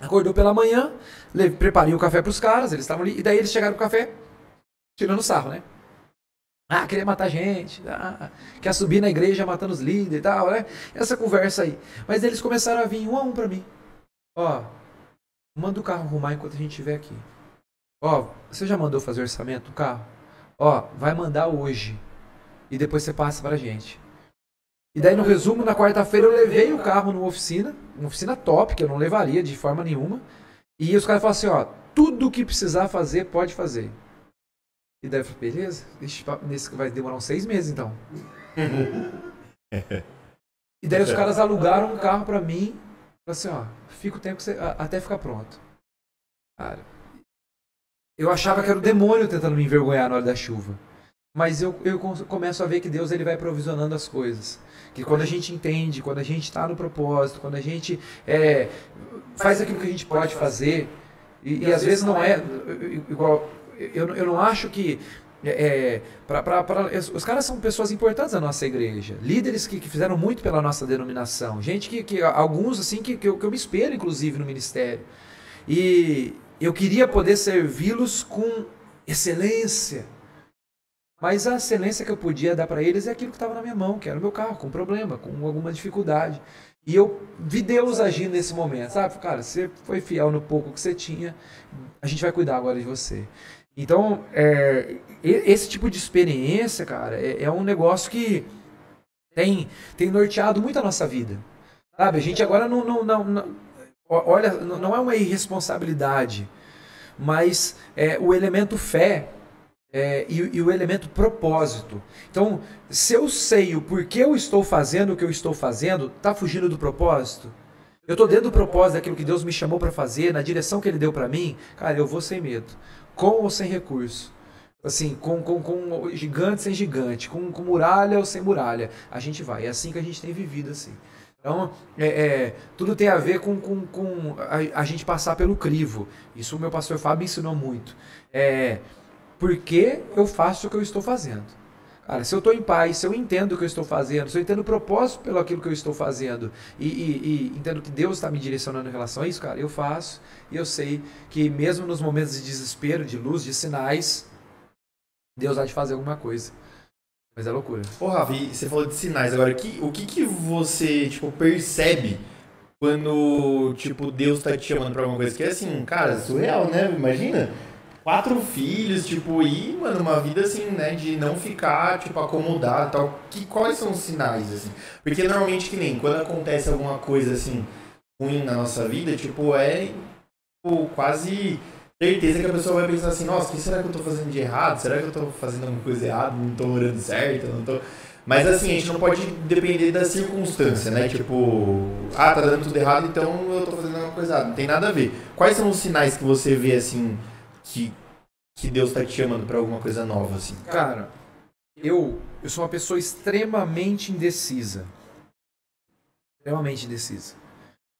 Acordou pela manhã, preparei o café para os caras, eles estavam ali, e daí eles chegaram com o café, tirando sarro, né? Ah, queria matar gente, ah, quer subir na igreja matando os líderes e tal, né? Essa conversa aí. Mas eles começaram a vir um a um para mim. Ó, manda o carro arrumar enquanto a gente estiver aqui. Ó, você já mandou fazer orçamento do carro? Ó, vai mandar hoje. E depois você passa pra gente. E daí, no resumo, na quarta-feira eu levei o carro numa oficina, uma oficina top, que eu não levaria de forma nenhuma. E os caras falaram assim, ó, tudo que precisar fazer, pode fazer. E daí eu falei, beleza, nesse vai demorar uns seis meses então. e daí os caras alugaram um carro pra mim, assim, ó, fica o tempo você, até ficar pronto. Cara, eu achava que era o demônio tentando me envergonhar na hora da chuva. Mas eu, eu começo a ver que Deus ele vai provisionando as coisas. Que quando a gente entende, quando a gente está no propósito, quando a gente é, faz aquilo que a gente pode fazer, e, e às vezes não é igual. Eu, eu não acho que é, pra, pra, pra, os caras são pessoas importantes da nossa igreja, líderes que, que fizeram muito pela nossa denominação, gente que, que alguns assim que, que, eu, que eu me espelho inclusive no ministério. E eu queria poder servi-los com excelência, mas a excelência que eu podia dar para eles é aquilo que estava na minha mão, que era o meu carro, com problema, com alguma dificuldade. E eu vi Deus agindo nesse momento, sabe? Cara, você foi fiel no pouco que você tinha, a gente vai cuidar agora de você. Então, é, esse tipo de experiência, cara, é, é, um negócio que tem, tem norteado muito a nossa vida. Sabe? A gente agora não, não, não, não olha, não é uma irresponsabilidade, mas é, o elemento fé é, e, e, o elemento propósito. Então, se eu sei o porquê eu estou fazendo o que eu estou fazendo, está fugindo do propósito? eu tô dentro do propósito daquilo que Deus me chamou para fazer, na direção que Ele deu para mim, cara, eu vou sem medo, com ou sem recurso. Assim, com, com, com gigante sem gigante, com, com muralha ou sem muralha, a gente vai. É assim que a gente tem vivido, assim. Então, é, é, tudo tem a ver com, com, com a, a, gente passar pelo crivo. Isso o meu pastor Fábio ensinou muito. É, porque eu faço o que eu estou fazendo. Cara, se eu estou em paz, se eu entendo o que eu estou fazendo, se eu entendo o propósito pelo aquilo que eu estou fazendo e, e, e entendo que Deus está me direcionando em relação a isso, cara, eu faço e eu sei que mesmo nos momentos de desespero, de luz, de sinais, Deus há de fazer alguma coisa. Mas é loucura. Ô, Ravi, você falou de sinais. Agora, que, o que, que você, tipo, percebe quando, tipo, Deus tá te chamando pra alguma coisa? Que é assim, cara, surreal, né? Imagina quatro filhos, tipo, e, mano, uma vida assim, né, de não ficar, tipo, acomodado tal. Que, quais são os sinais, assim? Porque normalmente, que nem, quando acontece alguma coisa, assim, ruim na nossa vida, tipo, é tipo, quase certeza que a pessoa vai pensar assim, nossa, o que será que eu tô fazendo de errado? Será que eu tô fazendo alguma coisa errada? Não tô orando certo? Não tô... Mas assim, a gente não pode depender da circunstância, né? Tipo, ah, tá dando tudo errado, então eu tô fazendo alguma coisa errada. Não tem nada a ver. Quais são os sinais que você vê, assim, que, que Deus está te chamando para alguma coisa nova, assim? Cara, eu, eu sou uma pessoa extremamente indecisa. Extremamente indecisa.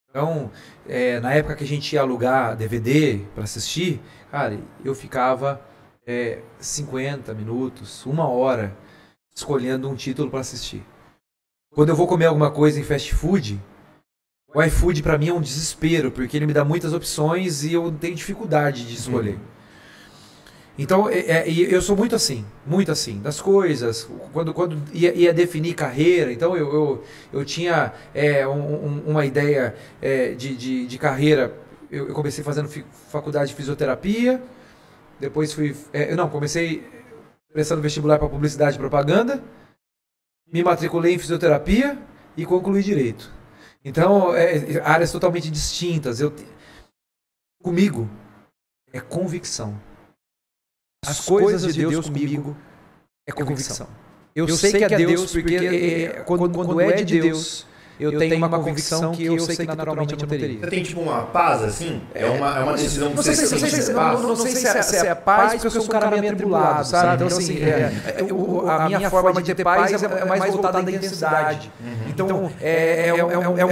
Então, é, na época que a gente ia alugar DVD para assistir, cara, eu ficava é, 50 minutos, uma hora, escolhendo um título para assistir. Quando eu vou comer alguma coisa em fast food, o iFood para mim é um desespero, porque ele me dá muitas opções e eu tenho dificuldade de escolher. Uhum. Então, é, é, eu sou muito assim, muito assim, das coisas. Quando, quando ia, ia definir carreira, então eu, eu, eu tinha é, um, uma ideia é, de, de, de, carreira. Eu, eu, comecei fazendo faculdade de fisioterapia, depois fui. É, não, comecei prestando vestibular para publicidade e propaganda, me matriculei em fisioterapia e concluí direito. Então, é, áreas totalmente distintas. Eu, comigo, é convicção as coisas de Deus comigo é convicção. Eu sei que é Deus porque quando, quando é de Deus eu, tenho uma convicção que eu sei que naturalmente eu não teria. Você tem tipo uma paz assim? É uma, é uma decisão que você sei, se, se, não, não, sei se é, se é paz porque eu sou um cara meio atribulado, sabe? Então, assim, é, é, a minha forma de ter paz é mais voltada à intensidade. Então, é,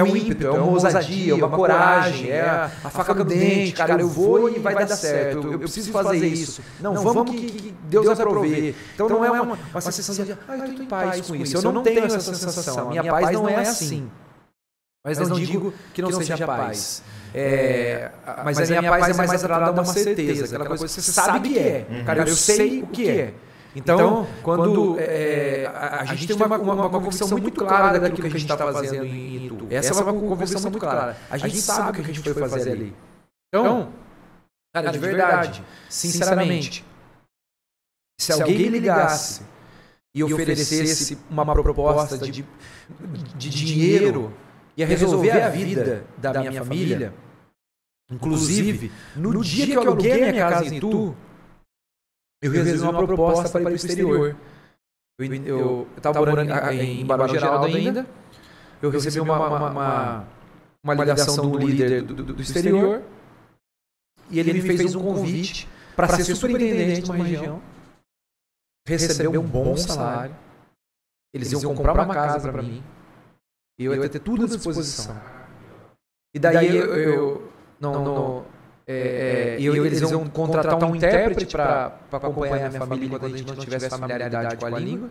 um ímpeto, é uma ousadia, uma coragem, é a faca no dente, cara, eu vou e vai dar certo, eu preciso fazer isso. Não, vamos que Deus vai prover. Então, não é uma, uma sensação de, ah, eu estou em paz com isso. Eu não tenho essa sensação. A minha paz não é assim. Mas, mas não, não digo que não, que não seja, seja paz. É, mas, mas a minha paz é mais atrelada a uma certeza, aquela coisa que você sabe que é. Uhum. Cara, eu sei o que é. Então, então quando é, a, a, gente tem uma, uma, uma, convicção muito clara daquilo que a gente está fazendo em Itu. Essa é uma convicção muito clara. A gente sabe o que a gente foi fazer ali. Então, então cara, de verdade, sinceramente, se alguém me ligasse e oferecesse uma proposta de, de dinheiro ia resolver a vida da minha família. Inclusive, no dia que eu aluguei minha casa em Itu, eu recebi uma proposta para ir para o exterior. Eu estava morando em Barão Geraldo ainda. Eu recebi uma, uma, uma, uma ligação do líder do, do, do exterior. E ele me fez um convite para ser superintendente de uma região. Receber um bom salário. Eles iam comprar uma casa para mim. E eu ia ter tudo à disposição. E daí eu, eu não, não é, é, e eu, eles iam contratar um intérprete para acompanhar a minha família quando a gente não tivesse familiaridade com a língua.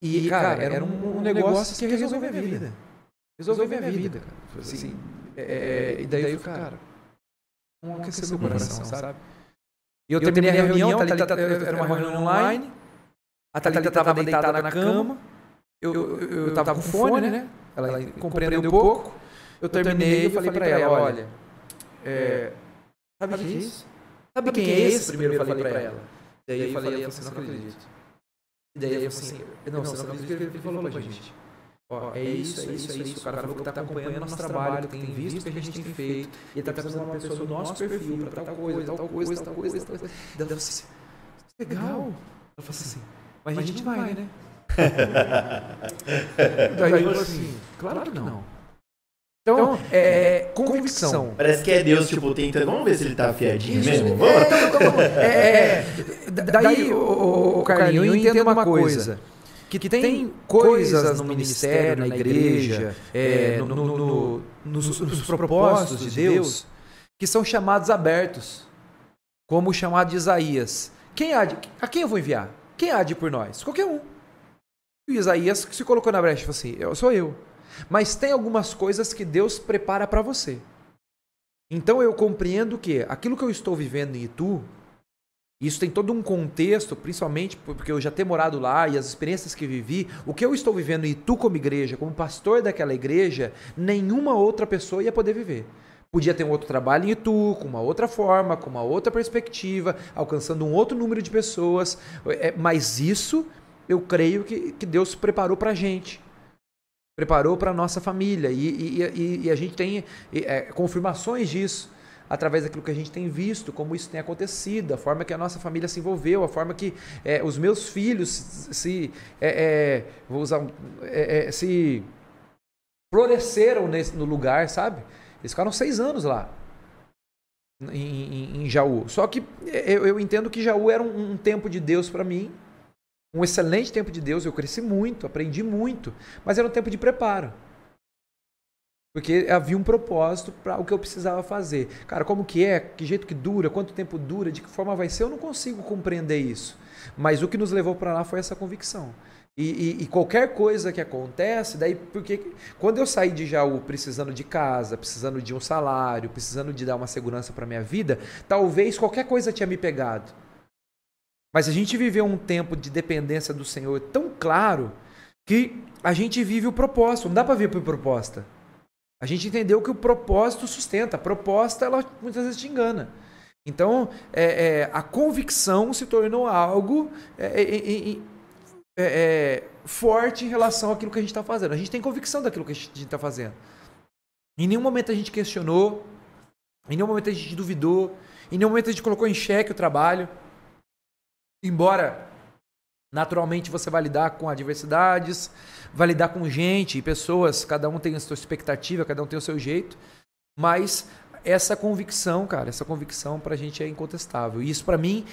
E, cara, era um, um negócio que a minha vida. Resolver a minha vida, cara. Assim, é, é, e daí eu falei, cara, não aquecer meu coração, sabe? E eu terminei a reunião, era uma reunião online, a Thalita estava deitada na cama, eu, eu, eu, tava com fone, né? Ela, ela compreendeu um pouco. Eu terminei e falei para ela, olha, é, sabe o que é isso? Sabe quem é esse? Primeiro eu falei para ela. Daí eu falei, ela assim, não acredito. E daí eu falei assim, não, você não acredita que ele falou pra gente. Ó, é isso, é isso, é isso. O cara falou que tá acompanhando nosso trabalho, tem visto o que a gente tem feito, e ele tá precisando de uma pessoa do nosso perfil pra tal coisa, tal coisa, tal coisa, tal coisa. Daí ela falou assim, legal. Ela falou assim, mas a gente vai, né? Daí eu falei assim, claro que não. Então, é, é convicção. Parece que é Deus, tipo, tentando. Vamos ver se ele tá afiadinho Isso, mesmo? é, Vamos. então, então, vamos. É, é, daí, o, Carlinho, eu entendo uma coisa. Que tem coisas no ministério, na igreja, é, no, no, no, nos, nos propósitos de Deus, que são chamados abertos. Como o chamado de Isaías. Quem há de, a quem eu vou enviar? Quem há de por nós? Qualquer um. E Isaías se colocou na brecha e falou assim: eu sou eu. Mas tem algumas coisas que Deus prepara para você. Então eu compreendo que aquilo que eu estou vivendo em Itu, isso tem todo um contexto, principalmente porque eu já ter morado lá e as experiências que vivi, o que eu estou vivendo em Itu como igreja, como pastor daquela igreja, nenhuma outra pessoa ia poder viver. Podia ter um outro trabalho em Itu, com uma outra forma, com uma outra perspectiva, alcançando um outro número de pessoas, é, mas isso eu creio que, que Deus preparou para a gente preparou para a nossa família. E, e, e, a gente tem é, confirmações disso através daquilo que a gente tem visto, como isso tem acontecido, a forma que a nossa família se envolveu, a forma que é, os meus filhos se, é, é vou usar, é, é, se floresceram nesse, no lugar, sabe? Eles ficaram seis anos lá. Em, em, em Jaú. Só que eu, eu, entendo que Jaú era um, um tempo de Deus para mim, um excelente tempo de Deus, eu cresci muito, aprendi muito, mas era um tempo de preparo. Porque havia um propósito para o que eu precisava fazer. Cara, como que é? Que jeito que dura? Quanto tempo dura? De que forma vai ser? Eu não consigo compreender isso. Mas o que nos levou para lá foi essa convicção. E, e, e, qualquer coisa que acontece, daí porque quando eu saí de Jaú precisando de casa, precisando de um salário, precisando de dar uma segurança para minha vida, talvez qualquer coisa tinha me pegado. Mas a gente viveu um tempo de dependência do Senhor tão claro que a gente vive o propósito. Não dá para vir por proposta. A gente entendeu que o propósito sustenta. A proposta, ela muitas vezes te engana. Então, é, é, a convicção se tornou algo é, é, é, é forte em relação àquilo que a gente está fazendo. A gente tem convicção daquilo que a gente está fazendo. Em nenhum momento a gente questionou, em nenhum momento a gente duvidou, em nenhum momento a gente colocou em xeque o trabalho. Embora naturalmente você vai lidar com adversidades, vai lidar com gente pessoas, cada um tem a sua expectativa, cada um tem o seu jeito, mas essa convicção, cara, essa convicção para a gente é incontestável. E isso para mim,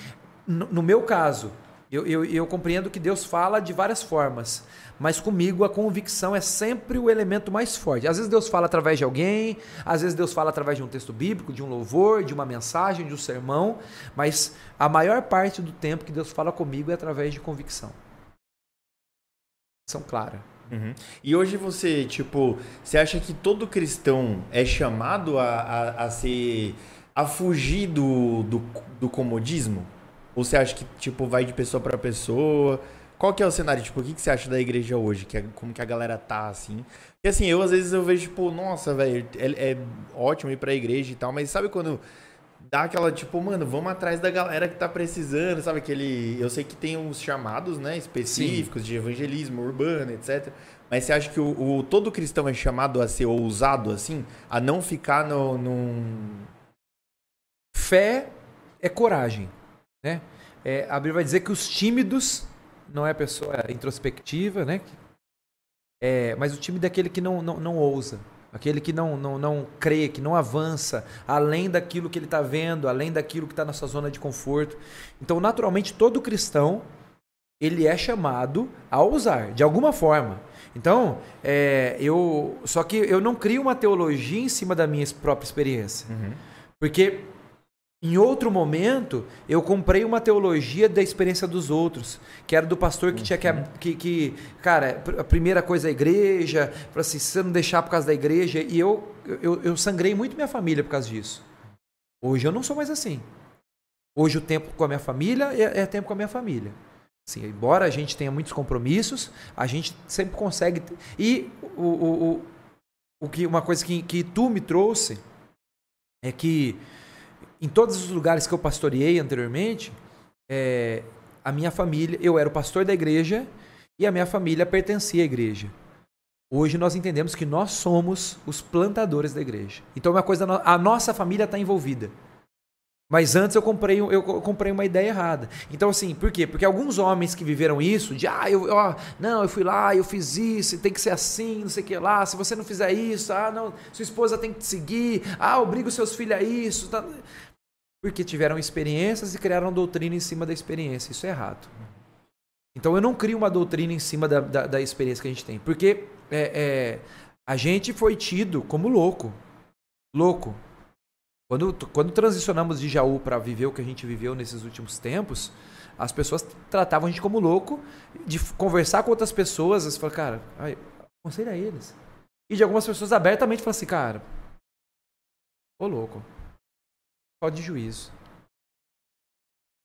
no meu caso, eu, eu, eu, compreendo que Deus fala de várias formas, mas comigo a convicção é sempre o elemento mais forte. Às vezes Deus fala através de alguém, às vezes Deus fala através de um texto bíblico, de um louvor, de uma mensagem, de um sermão, mas a maior parte do tempo que Deus fala comigo é através de convicção. São clara. Uhum. E hoje você, tipo, você acha que todo cristão é chamado a, a, a ser. a fugir do, do, do comodismo? Ou você acha que, tipo, vai de pessoa para pessoa? Qual que é o cenário? Tipo, o que, que você acha da igreja hoje? Que é, como que a galera tá, assim? E assim, eu às vezes eu vejo, tipo, nossa, velho, é, é, ótimo ir pra igreja e tal, mas sabe quando dá aquela, tipo, mano, vamos atrás da galera que tá precisando, sabe? Aquele. Eu sei que tem uns chamados, né, específicos Sim. de evangelismo urbano, etc. Mas você acha que o, o, todo cristão é chamado a ser ousado, assim? A não ficar no, num. Fé é coragem. Né? É, a Bíblia vai dizer que os tímidos não é a pessoa introspectiva, né? É, mas o tímido é aquele que não, não, não ousa, aquele que não, não, não crê, que não avança além daquilo que ele está vendo, além daquilo que está na sua zona de conforto. Então, naturalmente, todo cristão ele é chamado a ousar, de alguma forma. Então, é, eu só que eu não crio uma teologia em cima da minha própria experiência. Uhum. Porque em outro momento, eu comprei uma teologia da experiência dos outros, que era do pastor que tinha que, que, que cara, a primeira coisa é a igreja, para assim, se você não deixar por causa da igreja, e eu, eu, eu sangrei muito minha família por causa disso. Hoje eu não sou mais assim. Hoje o tempo com a minha família é, é tempo com a minha família. Assim, embora a gente tenha muitos compromissos, a gente sempre consegue. E o, o, o, o que, uma coisa que, que tu me trouxe é que em todos os lugares que eu pastoreei anteriormente, é, a minha família, eu era o pastor da igreja e a minha família pertencia à igreja. Hoje nós entendemos que nós somos os plantadores da igreja. Então, uma coisa, a nossa família está envolvida. Mas antes eu comprei, eu comprei uma ideia errada. Então, assim, por quê? Porque alguns homens que viveram isso, de ah, eu, ó, não, eu fui lá, eu fiz isso, tem que ser assim, não sei o que lá, se você não fizer isso, ah, não, sua esposa tem que te seguir, ah, obriga os seus filhos a isso. Tá... Porque tiveram experiências e criaram doutrina em cima da experiência. Isso é errado. Então eu não crio uma doutrina em cima da, da, da experiência que a gente tem. Porque é, é, a gente foi tido como louco. Louco. Quando, quando transicionamos de Jaú para viver o que a gente viveu nesses últimos tempos, as pessoas tratavam a gente como louco, de conversar com outras pessoas, você fala, cara, aconselha eles. E de algumas pessoas abertamente falam assim, cara, ô louco, falta de juízo.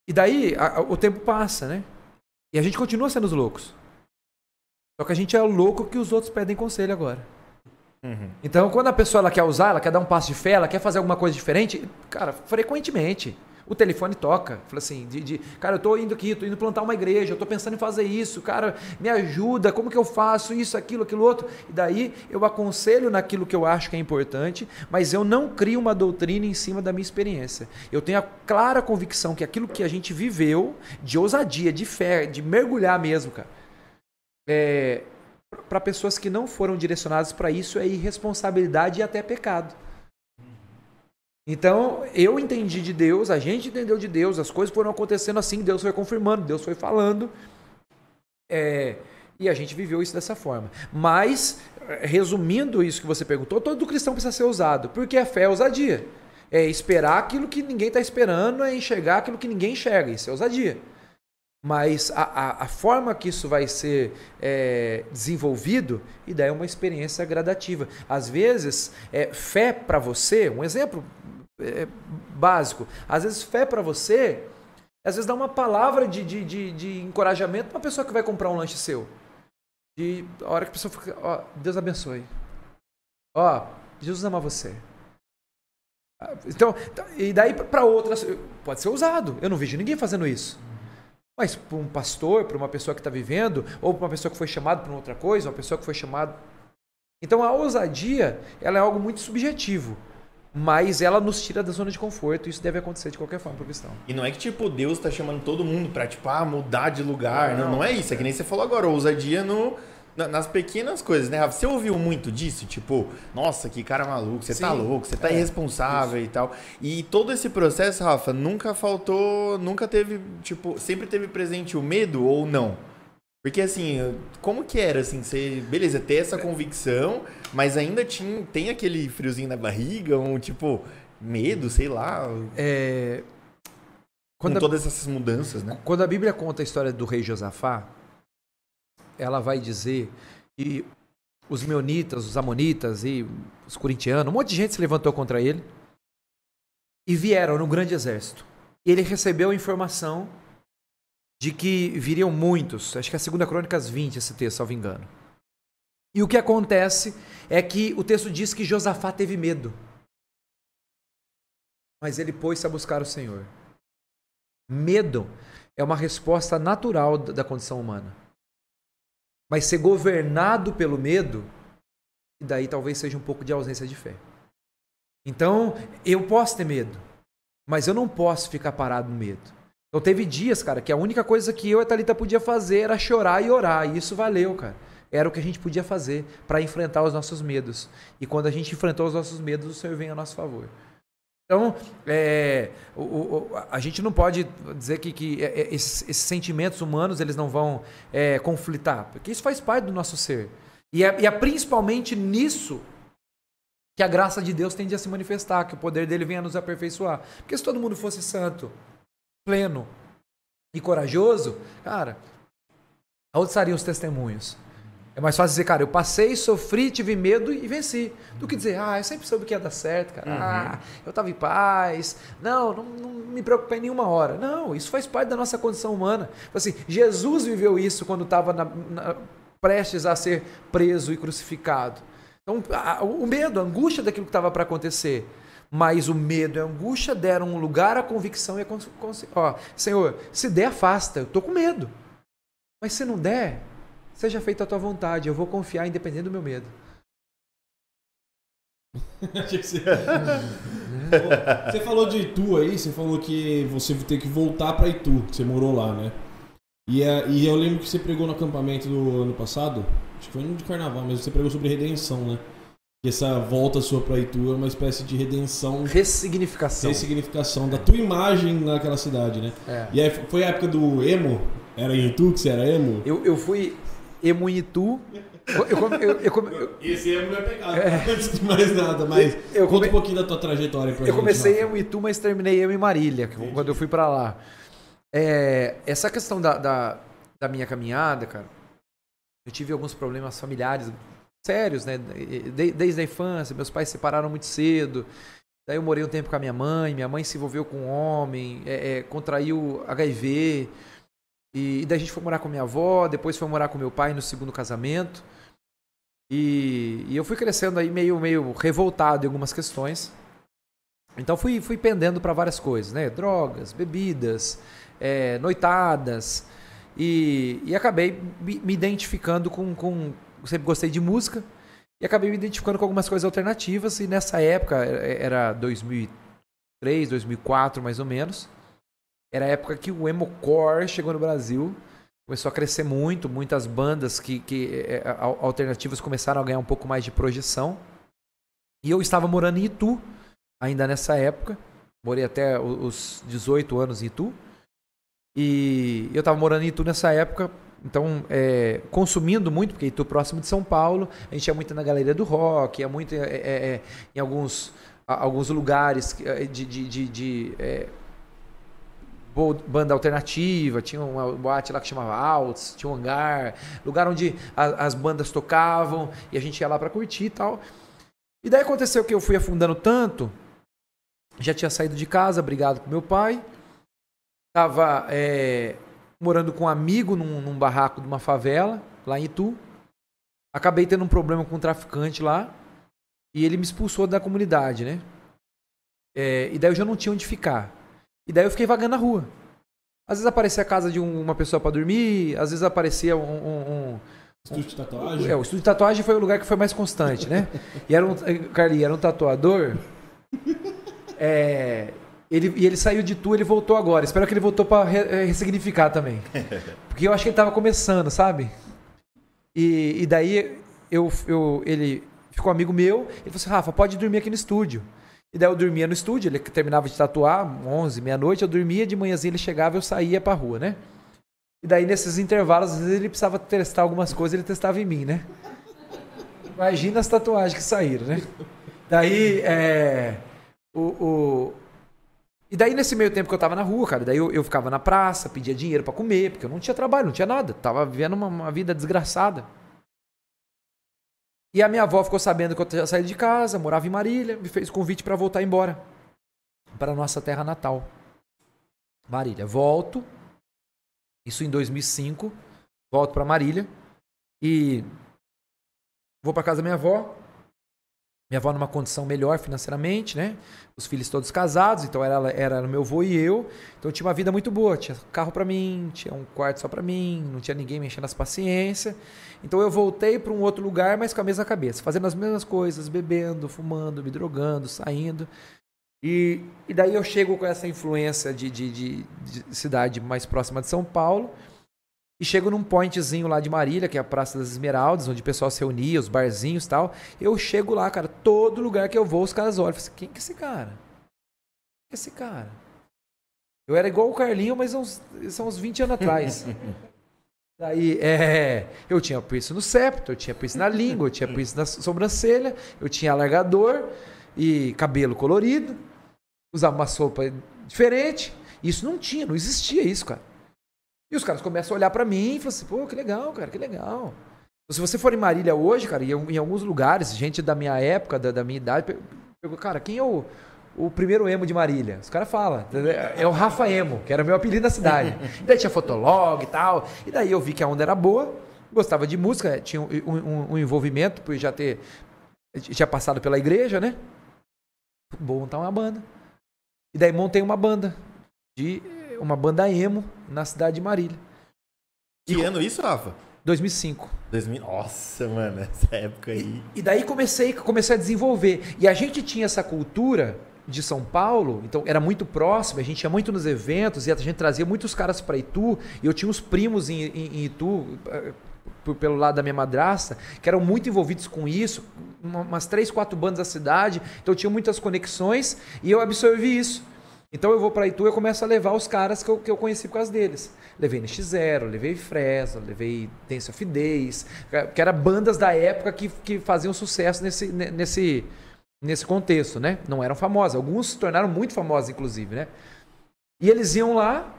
E daí a, a, o tempo passa, né? E a gente continua sendo os loucos. Só que a gente é o louco que os outros pedem conselho agora. Uhum. Então, quando a pessoa ela quer usar, ela quer dar um passo de fé, ela quer fazer alguma coisa diferente, cara, frequentemente o telefone toca. Fala assim, de, de, cara, eu tô indo aqui, tô indo plantar uma igreja, eu tô pensando em fazer isso, cara, me ajuda, como que eu faço isso, aquilo, aquilo outro. E daí eu aconselho naquilo que eu acho que é importante, mas eu não crio uma doutrina em cima da minha experiência. Eu tenho a clara convicção que aquilo que a gente viveu, de ousadia, de fé, de mergulhar mesmo, cara, é, para pessoas que não foram direcionadas para isso é irresponsabilidade e até pecado. Então, eu entendi de Deus, a gente entendeu de Deus, as coisas foram acontecendo assim, Deus foi confirmando, Deus foi falando. É, e a gente viveu isso dessa forma. Mas, resumindo isso que você perguntou, todo cristão precisa ser usado, porque a fé é ousadia. É esperar aquilo que ninguém está esperando, é enxergar aquilo que ninguém enxerga. Isso é ousadia. Mas a, a, a, forma que isso vai ser é, desenvolvido, e daí é uma experiência gradativa. Às vezes, é, fé para você, um exemplo é, básico, às vezes fé para você, às vezes dá uma palavra de, de, de, de encorajamento para uma pessoa que vai comprar um lanche seu. De a hora que a pessoa fica, ó, Deus abençoe. Ó, Jesus ama você. Então, e daí para outras, pode ser usado. Eu não vejo ninguém fazendo isso. Mas para um pastor, para uma pessoa que está vivendo, ou para uma pessoa que foi chamada para outra coisa, uma pessoa que foi chamada. Então a ousadia ela é algo muito subjetivo. Mas ela nos tira da zona de conforto, isso deve acontecer de qualquer forma para o cristão. E não é que tipo Deus está chamando todo mundo para tipo ah, mudar de lugar, não, não, não é isso, é que nem você falou agora, ousadia no nas pequenas coisas, né, Rafa? Você ouviu muito disso? Tipo, nossa, que cara maluco, você tá Sim, tá louco, você tá é, irresponsável isso. e tal. E todo esse processo, Rafa, nunca faltou, nunca teve, tipo, sempre teve presente o medo ou não? Porque assim, como que era assim, você, beleza, ter essa convicção, mas ainda tinha, tem aquele friozinho na barriga, um tipo, medo, sei lá. É... Quando com todas essas mudanças, né? Quando a Bíblia conta a história do rei Josafá, ela vai dizer que os meonitas, os amonitas e os corintianos, um monte de gente se levantou contra ele e vieram no grande exército. Ele recebeu a informação de que viriam muitos, acho que é a segunda Crônicas 20 esse texto, salvo engano. E o que acontece é que o texto diz que Josafá teve medo. Mas ele pôs-se a buscar o Senhor. Medo é uma resposta natural da condição humana mas ser governado pelo medo, e daí talvez seja um pouco de ausência de fé. Então, eu posso ter medo, mas eu não posso ficar parado no medo. Então teve dias, cara, que a única coisa que eu e a Thalita podia fazer era chorar e orar, e isso valeu, cara. Era o que a gente podia fazer para enfrentar os nossos medos. E quando a gente enfrentou os nossos medos, o Senhor vem a nosso favor. Então, é, o, o, a gente não pode dizer que, que é, é, esses, esses, sentimentos humanos eles não vão é, conflitar, porque isso faz parte do nosso ser. E é, e é, principalmente nisso que a graça de Deus tende a se manifestar, que o poder dele venha a nos aperfeiçoar. Porque se todo mundo fosse santo, pleno e corajoso, cara, aonde estariam os testemunhos? É mais fácil dizer, cara, eu passei, sofri, tive medo e venci. Do que dizer, ah, eu sempre soube que ia dar certo, cara. Uhum. Ah, eu estava em paz. Não, não, não, me preocupei em nenhuma hora. Não, isso faz parte da nossa condição humana. Assim, Jesus viveu isso quando estava prestes a ser preso e crucificado. Então, a, o medo, a angústia daquilo que estava para acontecer. Mas o medo e a angústia deram lugar à convicção e a consciência. Ó, Senhor, se der, afasta. Eu estou com medo. Mas se não der, Seja feita a tua vontade, eu vou confiar independente do meu medo. Você falou de Itu aí, você falou que você tem que voltar pra Itu, você morou lá, né? E, é, e eu lembro que você pregou no acampamento do ano passado, acho que foi no de carnaval, mas você pregou sobre redenção, né? Que essa volta sua pra Itu é uma espécie de redenção, Ressignificação. ressignificação da tua imagem naquela cidade, né? É. E aí foi a época do emo? Era em Itu que você era emo? Eu, eu fui emo em Itu. Eu, eu, eu, eu, come- eu- Esse emo não é pegado, antes de mais nada, mas Eu conta come- um pouquinho da tua trajetória pra eu gente. comecei emo em Itu, mas terminei emo em Marília, que- quando eu fui pra lá. É, essa questão da, da, da minha caminhada, cara, eu tive alguns problemas familiares sérios, né? De- desde a infância, meus pais se separaram muito cedo. Daí eu morei um tempo com a minha mãe, minha mãe se envolveu com um homem, é, é, contraiu HIV. E, e daí a gente foi morar com minha avó, depois foi morar com meu pai no segundo casamento. E, e eu fui crescendo aí meio, meio revoltado em algumas questões. Então fui, fui pendendo para várias coisas, né? Drogas, bebidas, é, noitadas. E, e acabei me, me identificando com, com. Sempre gostei de música. E acabei me identificando com algumas coisas alternativas. E nessa época, é, era 2003, 2004 mais ou menos. Era a época que o emocore chegou no Brasil. Começou a crescer muito, muitas bandas que, que é, al- alternativas começaram a ganhar um pouco mais de projeção. E eu estava morando em Itu, ainda nessa época. Morei até os 18 anos em Itu. E eu estava morando em Itu nessa época, então é, consumindo muito, porque Itu próximo de São Paulo, a gente ia muito na galeria do rock, ia muito é, é, é, em alguns, alguns lugares é, de, de, de, de, é, banda alternativa, tinha uma boate lá que chamava Alts, tinha um hangar, lugar onde a- as bandas tocavam e a gente ia lá para curtir e tal. E daí aconteceu que eu fui afundando tanto, já tinha saído de casa, brigado com meu pai, tava é, morando com um amigo num, num barraco de uma favela, lá em Itu. Acabei tendo um problema com um traficante lá e ele me expulsou da comunidade, né? É, e daí eu já não tinha onde ficar. E daí eu fiquei vagando na rua. Às vezes aparecia a casa de um- uma pessoa para dormir, às vezes aparecia um, um- um- Estúdio de tatuagem? é, o estúdio de tatuagem foi o lugar que foi mais constante, né? E era um, Carlinhos, era um tatuador. É, ele, e ele saiu de tu, ele voltou agora. Espero que ele voltou pra re- eh, ressignificar também. Porque eu acho que ele tava começando, sabe? E, e daí eu, eu, ele ficou amigo meu. Ele falou assim: Rafa, pode dormir aqui no estúdio. E daí eu dormia no estúdio, ele terminava de tatuar, 11, meia-noite, eu dormia, de manhãzinha ele chegava eu saía pra rua, né? E daí nesses intervalos, às vezes ele precisava testar algumas coisas, ele testava em mim, né? Imagina as tatuagens que saíram, né? Daí, é. O, o- E daí, nesse meio tempo que eu tava na rua, cara, daí eu, eu ficava na praça, pedia dinheiro pra comer, porque eu não tinha trabalho, não tinha nada. Tava vivendo uma, uma vida desgraçada. E a minha avó ficou sabendo que eu tinha saído de casa, morava em Marília, me fez convite pra voltar embora. Para nossa terra natal. Marília. Volto. Isso em 2005. Volto pra Marília. E vou pra casa da minha avó. Minha avó numa condição melhor financeiramente, né? Os filhos todos casados, então era, era meu avô e eu. Então eu tinha uma vida muito boa. Tinha carro pra mim, tinha um quarto só pra mim, não tinha ninguém me enchendo as paciências. Então eu voltei pra um outro lugar, mas com a mesma cabeça, fazendo as mesmas coisas, bebendo, fumando, me drogando, saindo. E, e daí eu chego com essa influência de, de, de- de cidade mais próxima de São Paulo. E chego num pointzinho lá de Marília, que é a Praça das Esmeraldas, onde o pessoal se reunia, os barzinhos e tal. Eu chego lá, cara, todo lugar que eu vou, os caras olham. Falam assim, quem que é esse cara? Quem que é esse cara? Eu era igual o Carlinho, mas uns, são uns 20 anos atrás. Daí, é, eu tinha piercing no septo, eu tinha piercing na língua, eu tinha piercing na sobrancelha, eu tinha alargador e cabelo colorido, usava uma sopa diferente. Isso não tinha, não existia isso, cara. E os caras começam a olhar pra mim e falam assim, pô, que legal, cara, que legal. Se você for em Marília hoje, cara, e em alguns lugares, gente da minha época, da, da minha idade, pe- perguntou, cara, quem é o, o primeiro emo de Marília? Os caras falam, é o Rafa Emo, que era o meu apelido na cidade. E daí tinha fotolog e tal. E daí eu vi que a onda era boa, gostava de música, tinha um, um- um envolvimento, por já ter. Tinha passado pela igreja, né? Vou montar uma banda. E daí montei uma banda. De uma banda emo na cidade de Marília. Que ano isso, Rafa? 2005. 2000. Nossa, mano, essa época aí. E daí comecei, comecei a desenvolver. E a gente tinha essa cultura de São Paulo, então era muito próximo, a gente ia muito nos eventos e a gente trazia muitos caras para Itu, e eu tinha uns primos em, em, em Itu, eh, pelo lado da minha madrasta, que eram muito envolvidos com isso, uma- umas três, quatro bandas da cidade, então eu tinha muitas conexões e eu absorvi isso. Então eu vou para Itu e começo a levar os caras que eu, que eu conheci por causa deles. Levei NX0, levei Fresno, levei Dance of Days, que eram bandas da época que, que faziam sucesso nesse, ne- nesse, nesse contexto, né? Não eram famosas. Alguns se tornaram muito famosos, inclusive, né? E eles iam lá,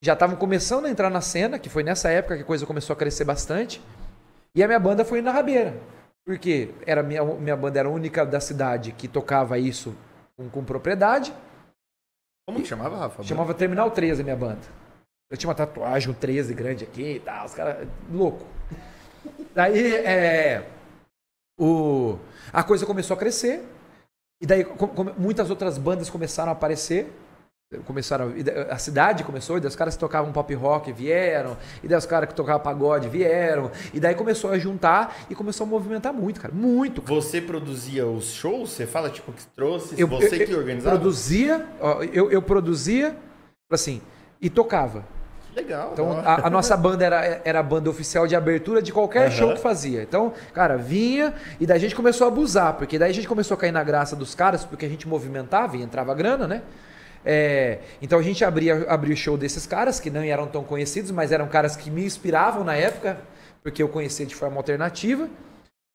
já estavam começando a entrar na cena, que foi nessa época que a coisa começou a crescer bastante. E a minha banda foi na rabeira. Porque era minha, minha banda era a única da cidade que tocava isso com, com propriedade. Como que chamava, Rafa? Chamava Terminal 13 a minha banda. Eu tinha uma tatuagem, um 13 grande aqui e tal, os caras. louco. Daí, é. O, a coisa começou a crescer. E daí com- com- muitas outras bandas começaram a aparecer. Começaram, a- da- a cidade começou, e daí os caras que tocavam pop rock vieram, e daí os caras que tocavam pagode vieram, e daí começou a juntar e começou a movimentar muito, cara. Muito. Você produzia os shows? Você fala, tipo, que trouxe? Eu- você eu- que organizava? Produzia, ó, eu, eu produzia, assim, e tocava. Legal. Então, a, a nossa banda era, era a banda oficial de abertura de qualquer Aham. show que fazia. Então, cara, vinha e daí a gente começou a abusar, porque daí a gente começou a cair na graça dos caras, porque a gente movimentava e entrava grana, né? É, então a gente abria, abria o show desses caras, que não eram tão conhecidos, mas eram caras que me inspiravam na época, porque eu conhecia de forma alternativa.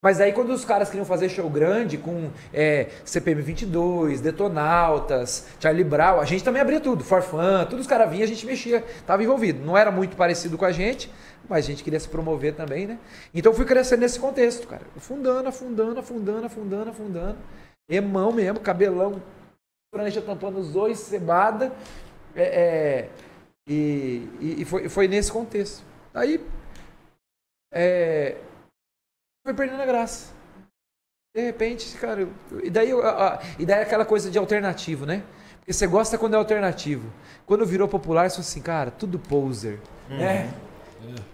Mas aí quando os caras queriam fazer show grande com é, CPM 22, Detonautas, Charlie Brown, a gente também abria tudo, Forfan, todos os caras vinham, a gente mexia, tava envolvido. Não era muito parecido com a gente, mas a gente queria se promover também, né? Então fui crescendo nesse contexto, cara. Afundando, afundando, afundando, afundando, afundando. Emão mesmo, cabelão, franja tampando os dois, cebada. É, é, e e, foi, foi nesse contexto. Aí é, foi perdendo a graça. De repente, cara, eu- e daí, a- a- e daí é aquela coisa de alternativo, né? Porque você gosta quando é alternativo. Quando virou popular, você assim, cara, tudo poser. né?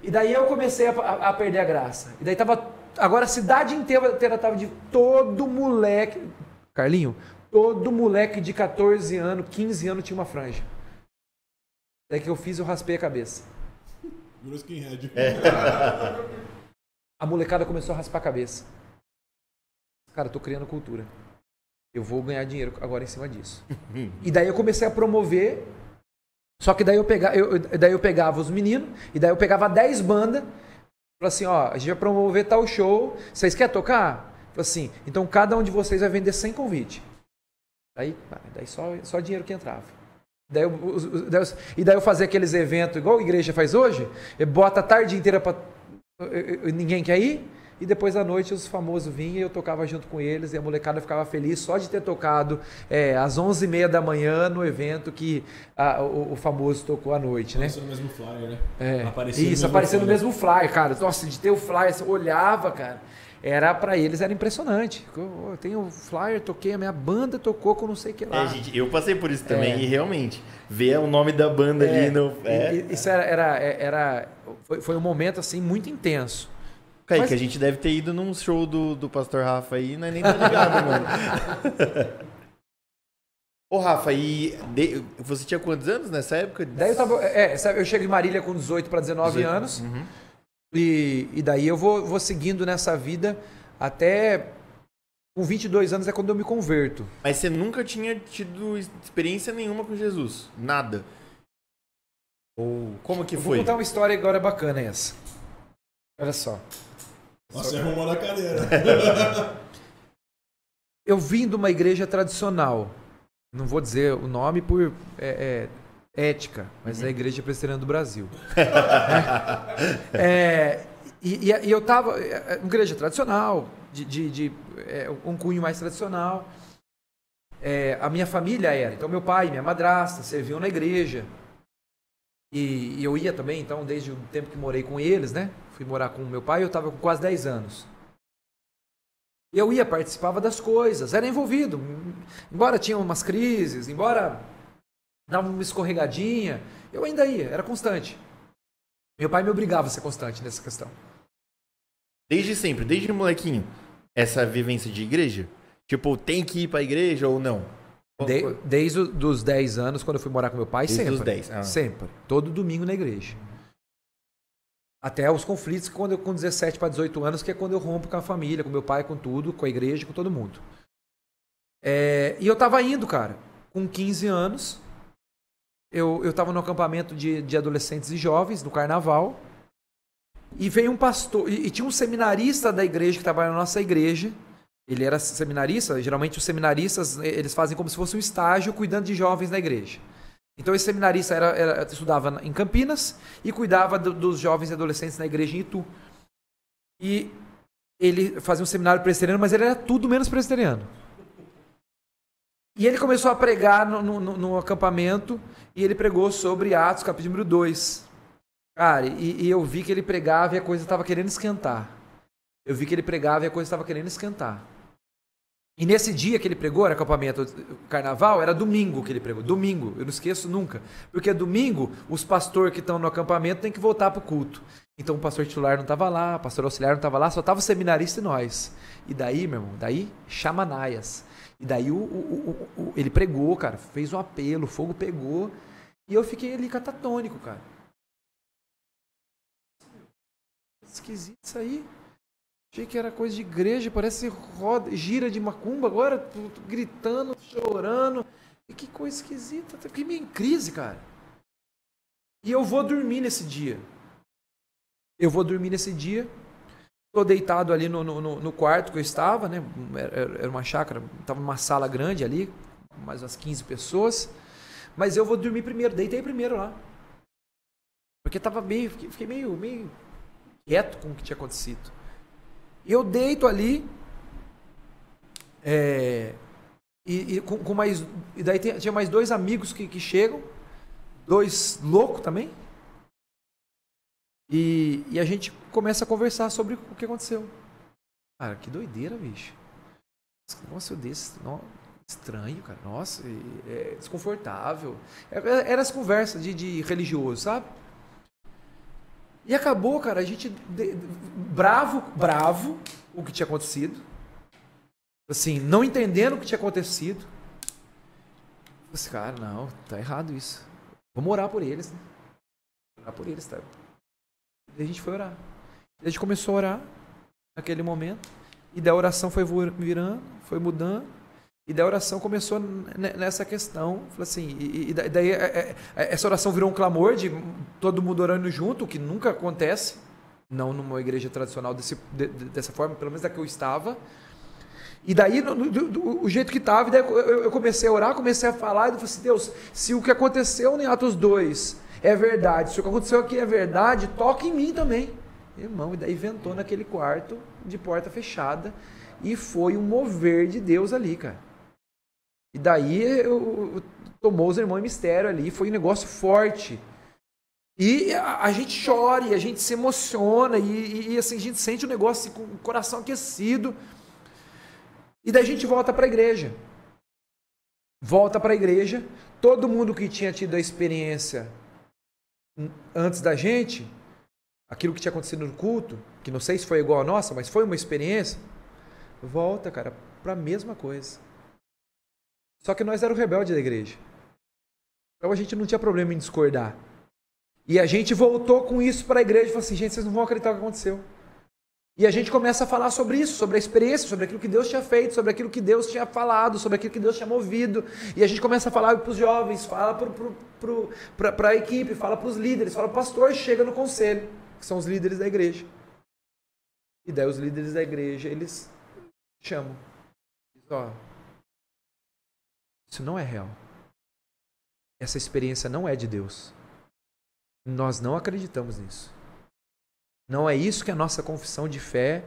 E daí eu comecei a, a- a perder a graça. E daí tava. Agora a cidade inteira, inteira tava de todo moleque. Carlinho, todo moleque de 14 anos, 15 anos tinha uma franja. Daí que eu fiz, eu raspei a cabeça. Virou skinhead. A molecada começou a raspar a cabeça. Cara, eu tô criando cultura. Eu vou ganhar dinheiro agora em cima disso. e daí eu comecei a promover. Só que daí eu, pega, eu, eu- daí eu pegava os meninos, e daí eu pegava 10 bandas. Falei assim, ó, a gente vai promover tal show. Vocês querem tocar? Falei assim, então cada um de vocês vai vender 100 convite. Daí, daí só, só dinheiro que entrava. Daí eu- daí eu- e daí eu fazia aqueles eventos igual a igreja faz hoje, bota a tarde inteira eu- ninguém quer ir. E depois à noite os famosos vinham e eu tocava junto com eles e a molecada ficava feliz só de ter tocado é, às 11h30 da manhã no evento que a- o, o famoso tocou à noite, né? Apareceu no mesmo flyer, né? É, Apareceu isso, mesmo apareceu no mesmo flyer, cara. Nossa, de ter o flyer, você olhava, cara. Era pra eles, era impressionante. Eu, eu tenho flyer, toquei, a minha banda tocou com não sei o que lá. É, gente, eu passei por isso também É. e realmente ver o nome da banda É, ali no. É. Isso era, era, era foi, foi um momento assim muito intenso. Kaique, mas- a gente deve ter ido num show do, do Pastor Rafa aí, não é nem tá ligado, mano. Ô, Rafa, e de- você tinha quantos anos nessa época? Daí eu tava. É, sabe, eu chego em Marília com 18 para 19 18. anos. Uhum. E, e daí eu vou, vou seguindo nessa vida até. Com 22 anos é quando eu me converto. Mas você nunca tinha tido experiência nenhuma com Jesus? Nada? Ou como que Eu Vou foi? contar uma história agora bacana essa. Olha só. Nossa, você arrumou na cadeira. Eu vim de uma igreja tradicional. Não vou dizer o nome por é, é, ética, mas é a Igreja Presbiteriana do Brasil. É, e, e- e eu tava. é, é, uma igreja tradicional, de, de- de, é, um cunho mais tradicional. É, a minha família era. Então, meu pai e minha madrasta serviam na igreja. E, e eu ia também, então, desde o tempo que morei com eles, né? Fui morar com meu pai, eu estava com quase 10 anos. Eu ia, participava das coisas, era envolvido. Embora tinha umas crises, embora dava uma escorregadinha, eu ainda ia, era constante. Meu pai me obrigava a ser constante nessa questão. Desde sempre, desde molequinho, essa vivência de igreja? Tipo, tem que ir pra igreja ou não? De, desde os 10 anos, quando eu fui morar com meu pai, Desde sempre. os 10, ah. Sempre. Todo domingo na igreja. Até os conflitos quando eu com 17 para 18 anos, que é quando eu rompo com a família, com meu pai, com tudo, com a igreja, com todo mundo. É, e eu tava indo, cara, com 15 anos. Eu, eu tava no acampamento de, de adolescentes e jovens, no carnaval. E veio um pastor, e, e tinha um seminarista da igreja que trabalha na nossa igreja. Ele era seminarista, geralmente os seminaristas, eles fazem como se fosse um estágio cuidando de jovens na igreja. Então esse seminarista era, era- estudava em Campinas e cuidava do- dos jovens e adolescentes na igreja em Itu. E ele fazia um seminário presbiteriano, mas ele era tudo menos presbiteriano. E ele começou a pregar no, no- no- acampamento e ele pregou sobre Atos, capítulo número 2. Cara, e, e eu vi que ele pregava e a coisa estava querendo esquentar. Eu vi que ele pregava e a coisa estava querendo esquentar. E nesse dia que ele pregou, era acampamento carnaval, era domingo que ele pregou. Domingo, eu não esqueço nunca. Porque domingo, os pastores que estão no acampamento têm que voltar para o culto. Então o pastor titular não estava lá, o pastor auxiliar não estava lá, só estava o seminarista e nós. E daí, meu irmão, daí chamanaias. E daí o, o- o- o- ele pregou, cara, fez um apelo, o fogo pegou. E eu fiquei ali catatônico, cara. Esquisito isso aí. Achei que era coisa de igreja, parece roda, gira de macumba agora, gritando, chorando. E que coisa esquisita. Fiquei meio em crise, cara. E eu vou dormir nesse dia. Eu vou dormir nesse dia. Tô deitado ali no, no, no- quarto que eu estava, né? Era, uma chácara, tava numa sala grande ali, mais umas 15 pessoas. Mas eu vou dormir primeiro, deitei primeiro lá. Porque tava meio, fiquei meio, meio quieto com o que tinha acontecido. Eu deito ali. é, e, e com, com mais. E daí tinha mais dois amigos que, que chegam. Dois loucos também. E, e a gente começa a conversar sobre o que aconteceu. Cara, que doideira, bicho. Esse negócio desse. nó- estranho, cara. Nossa, é desconfortável. Era, as conversas de, de religioso, sabe? E acabou, cara, a gente de- bravo, bravo o que tinha acontecido. Assim, não entendendo o que tinha acontecido. Falei assim, cara, não, tá errado isso. Vamos orar por eles, né? Orar por eles, tá? E a gente foi orar. E a gente começou a orar naquele momento. E da oração foi virando, foi mudando. E da oração começou ne- nessa questão. Assim, e, e da- daí é- é- essa oração virou um clamor de todo mundo orando junto, o que nunca acontece. Não numa igreja tradicional desse, de- de- dessa forma, pelo menos da que eu estava. E daí, no- do, do- o jeito que estava, eu, eu- eu comecei a orar, comecei a falar, e eu falei assim, Deus, se o que aconteceu em Atos 2 é verdade, se o que aconteceu aqui é verdade, toque em mim também. Irmão, e daí ventou naquele quarto de porta fechada, e foi um mover de Deus ali, cara. E daí eu, eu- tomou os irmãos em mistério ali, foi um negócio forte. E a, a gente chora, e a gente se emociona, e, e- e, assim, a gente sente o negócio com o coração aquecido. E daí a gente volta para a igreja. Volta para a igreja. Todo mundo que tinha tido a experiência antes da gente, aquilo que tinha acontecido no culto, que não sei se foi igual a nossa, mas foi uma experiência, volta, cara, para a mesma coisa. Só que nós era o rebelde da igreja. Então a gente não tinha problema em discordar. E a gente voltou com isso para a igreja e falou assim: gente, vocês não vão acreditar o que aconteceu. E a gente começa a falar sobre isso, sobre a experiência, sobre aquilo que Deus tinha feito, sobre aquilo que Deus tinha falado, sobre aquilo que Deus tinha movido. E a gente começa a falar para os jovens, fala para a equipe, fala para os líderes, fala para o pastor, chega no conselho, que são os líderes da igreja. E daí os líderes da igreja, eles chamam. Diz, ó, isso não é real. Essa experiência não é de Deus. Nós não acreditamos nisso. Não é isso que é a nossa confissão de fé,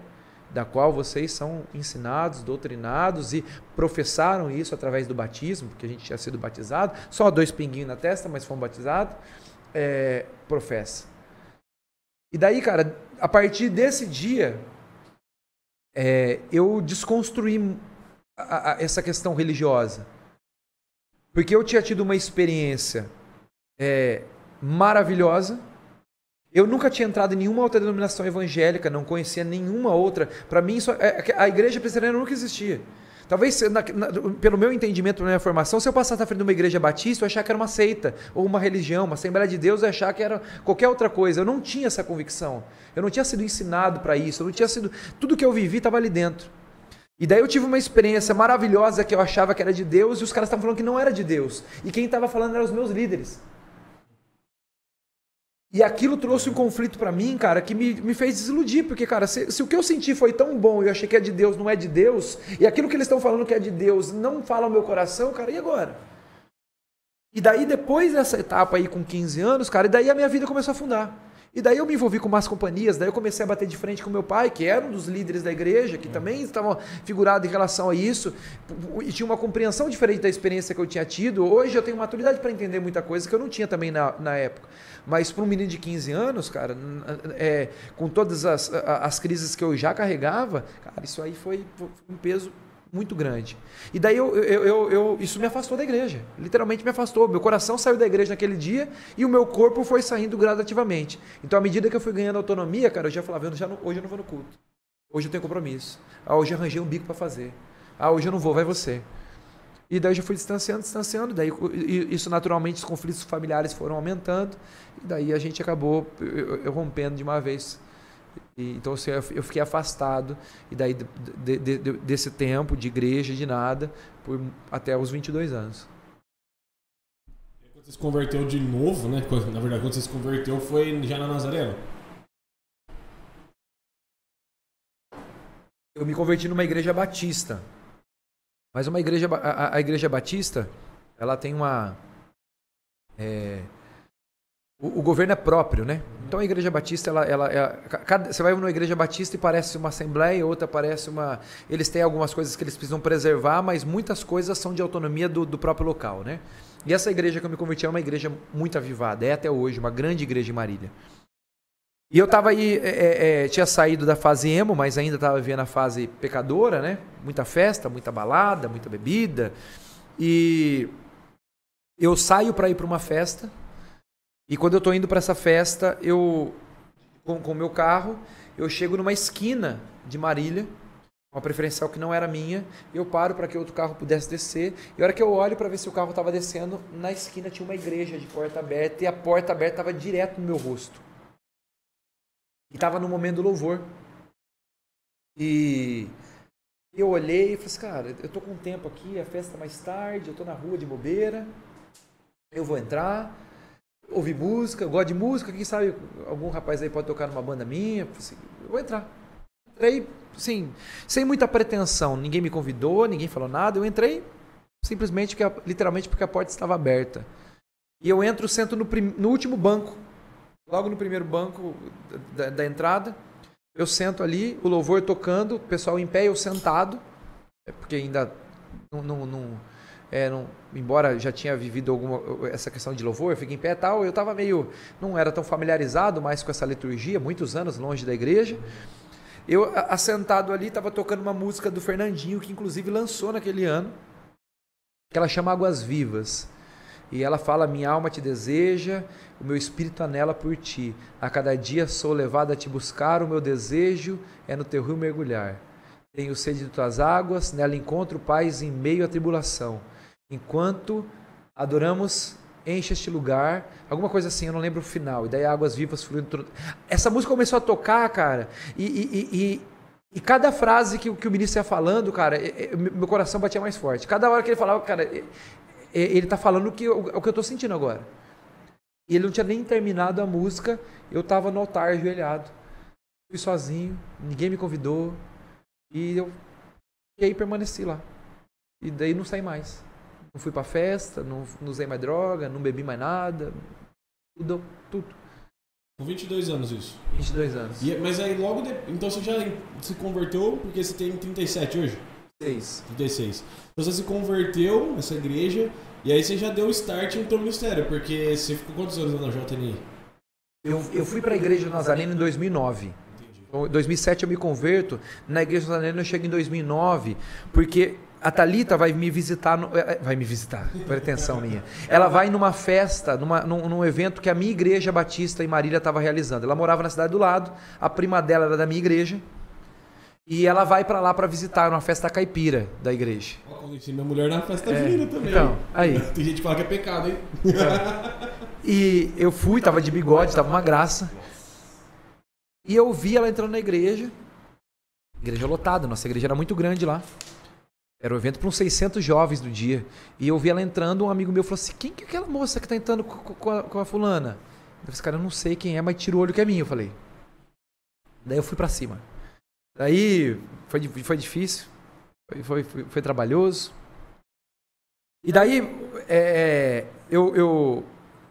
da qual vocês são ensinados, doutrinados e professaram isso através do batismo, porque a gente tinha sido batizado, só dois pinguinhos na testa, mas fomos batizados, é, professa. E daí, cara, a partir desse dia, é, eu desconstruí a- a- essa questão religiosa. Porque eu tinha tido uma experiência é, maravilhosa. Eu nunca tinha entrado em nenhuma outra denominação evangélica, não conhecia nenhuma outra. Para mim, isso, é- é- a igreja presbiteriana nunca existia. Talvez, na, na, pelo meu entendimento, pela minha formação, se eu passasse na frente de uma igreja batista, eu achar que era uma seita, ou uma religião, uma Assembleia de Deus, eu achar que era qualquer outra coisa. Eu não tinha essa convicção. Eu não tinha sido ensinado para isso. Eu não tinha sido. Tudo que eu vivi estava ali dentro. E daí eu tive uma experiência maravilhosa que eu achava que era de Deus e os caras estavam falando que não era de Deus. E quem estava falando eram os meus líderes. E aquilo trouxe um conflito para mim, cara, que me, me fez desiludir, porque, cara, se, se, o que eu senti foi tão bom e eu achei que é de Deus, não é de Deus, e aquilo que eles estão falando que é de Deus não fala o meu coração, cara, e agora? E daí, depois dessa etapa aí com 15 anos, cara, e daí a minha vida começou a afundar. E daí eu me envolvi com más companhias, daí eu comecei a bater de frente com meu pai, que era um dos líderes da igreja, que também estava figurado em relação a isso, e tinha uma compreensão diferente da experiência que eu tinha tido. Hoje eu tenho maturidade para entender muita coisa que eu não tinha também na, na época. Mas para um menino de 15 anos, cara, é, com todas as, as crises que eu já carregava, cara, isso aí foi, foi um peso muito grande. E daí eu, eu, eu, eu, isso me afastou da igreja. Literalmente me afastou. Meu coração saiu da igreja naquele dia e o meu corpo foi saindo gradativamente. Então, à medida que eu fui ganhando autonomia, cara, eu já falava, eu já não, hoje eu não vou no culto. Hoje eu tenho compromisso. Ah, hoje eu arranjei um bico para fazer. Ah, hoje eu não vou, vai você. E daí eu já fui distanciando, distanciando. Daí isso naturalmente os conflitos familiares foram aumentando. E daí a gente acabou eu, eu rompendo de uma vez e, então assim, eu fiquei afastado e daí de, de, de, desse tempo de igreja, de nada, por até os 22 anos. Quando você se converteu de novo, né? Na verdade, quando você se converteu foi já na Nazareno? Eu me converti numa igreja batista. Mas uma igreja, a, a igreja batista, ela tem uma é, o, o, governo é próprio, né? Então a igreja batista, ela, ela, ela cada, você vai numa igreja batista e parece uma assembleia, outra parece uma. Eles têm algumas coisas que eles precisam preservar, mas muitas coisas são de autonomia do, do próprio local, né? E essa igreja que eu me converti é uma igreja muito avivada, é até hoje, uma grande igreja em Marília. E eu estava aí, é, é, é, tinha saído da fase emo, mas ainda estava vivendo a fase pecadora, né? Muita festa, muita balada, muita bebida. E eu saio para ir para uma festa e quando eu estou indo para essa festa, eu com o meu carro, eu chego numa esquina de Marília, uma preferencial que não era minha, eu paro para que outro carro pudesse descer. E a hora que eu olho para ver se o carro estava descendo, na esquina tinha uma igreja de porta aberta e a porta aberta estava direto no meu rosto. E estava no momento do louvor. E eu olhei e falei assim, cara, eu tô com tempo aqui, a festa é mais tarde, eu tô na rua de bobeira, eu vou entrar ouvir música, gosto de música, quem sabe algum rapaz aí pode tocar numa banda minha, assim, eu vou entrar. Entrei, sim, sem muita pretensão, ninguém me convidou, ninguém falou nada, eu entrei simplesmente, porque, literalmente porque a porta estava aberta. E eu entro, sento no, prim, no último banco, logo no primeiro banco da, da entrada, eu sento ali, o louvor tocando, o pessoal em pé, eu sentado, é porque ainda não, não, não é, não, embora já tinha vivido alguma essa questão de louvor, eu fiquei em pé e tal, eu estava meio, não era tão familiarizado mais com essa liturgia, muitos anos longe da igreja. Eu, assentado ali, estava tocando uma música do Fernandinho, que inclusive lançou naquele ano, que ela chama Águas Vivas. E ela fala: Minha alma te deseja, o meu espírito anela por ti. A cada dia sou levado a te buscar, o meu desejo é no teu rio mergulhar. Tenho sede de tuas águas, nela encontro paz em meio à tribulação enquanto adoramos, enche este lugar, alguma coisa assim, eu não lembro o final, e daí águas vivas fluindo. Essa música começou a tocar, cara, e, e, e, e cada frase que, que, o ministro ia falando, cara, meu coração batia mais forte. Cada hora que ele falava, cara, ele está falando o que, o que eu estou sentindo agora. E ele não tinha nem terminado a música, eu estava no altar ajoelhado. Fui sozinho, ninguém me convidou, e eu e aí permaneci lá. E daí não saí mais. Não fui pra festa, não, não usei mais droga, não bebi mais nada. Tudo, tudo. Com 22 anos isso? 22 anos. E, mas aí logo de, Então você já se converteu porque você tem 37 hoje? 36. 36. Então você se converteu nessa igreja e aí você já deu start no teu ministério, porque você ficou quantos anos na JNI? Eu, eu fui para a igreja do Nazareno em 2009. Em 2007 eu me converto, na igreja do Nazareno eu chego em 2009, porque a Talita vai me visitar, no, eh, eh, vai me visitar, pretensão minha. Ela vai numa festa, numa, num, num, evento que a minha igreja batista em Marília estava realizando. Ela morava na cidade do lado, a prima dela era da minha igreja. E ela vai para lá para visitar uma festa caipira da igreja. Ó, conheci minha mulher na festa É, junina também. então, aí. Tem gente que fala que é pecado, hein? E eu fui, tava de bigode, tava uma graça. E eu vi ela entrando na igreja. Igreja lotada, nossa igreja era muito grande lá. Era um evento para uns 600 jovens no dia. E eu vi ela entrando, um amigo meu falou assim: Quem que é aquela moça que tá entrando com, com a, com a fulana? Eu falei, cara, eu não sei quem é, mas tira o olho que é minha. Eu falei. Daí eu fui para cima. Daí foi, foi difícil, foi, foi, foi, trabalhoso. E daí é, eu, eu,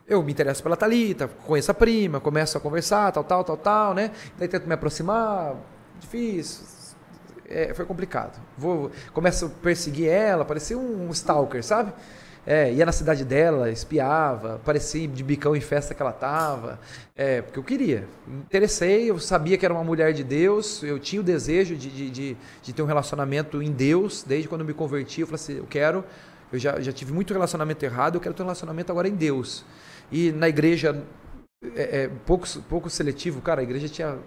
eu me interesso pela Thalita, conheço a prima, começo a conversar, tal, tal, tal, tal, né? Daí tento me aproximar, difícil, é, foi complicado. Vou, começo a perseguir ela, parecia um stalker, sabe? É, ia na cidade dela, espiava, aparecia de bicão em festa que ela tava, é, porque eu queria. Interessei, eu sabia que era uma mulher de Deus, eu tinha o desejo de, de, de, de ter um relacionamento em Deus, desde quando eu me converti, eu falei assim, eu quero, eu já, já tive muito relacionamento errado, eu quero ter um relacionamento agora em Deus. E na igreja, é, é, pouco, pouco seletivo, cara, a igreja tinha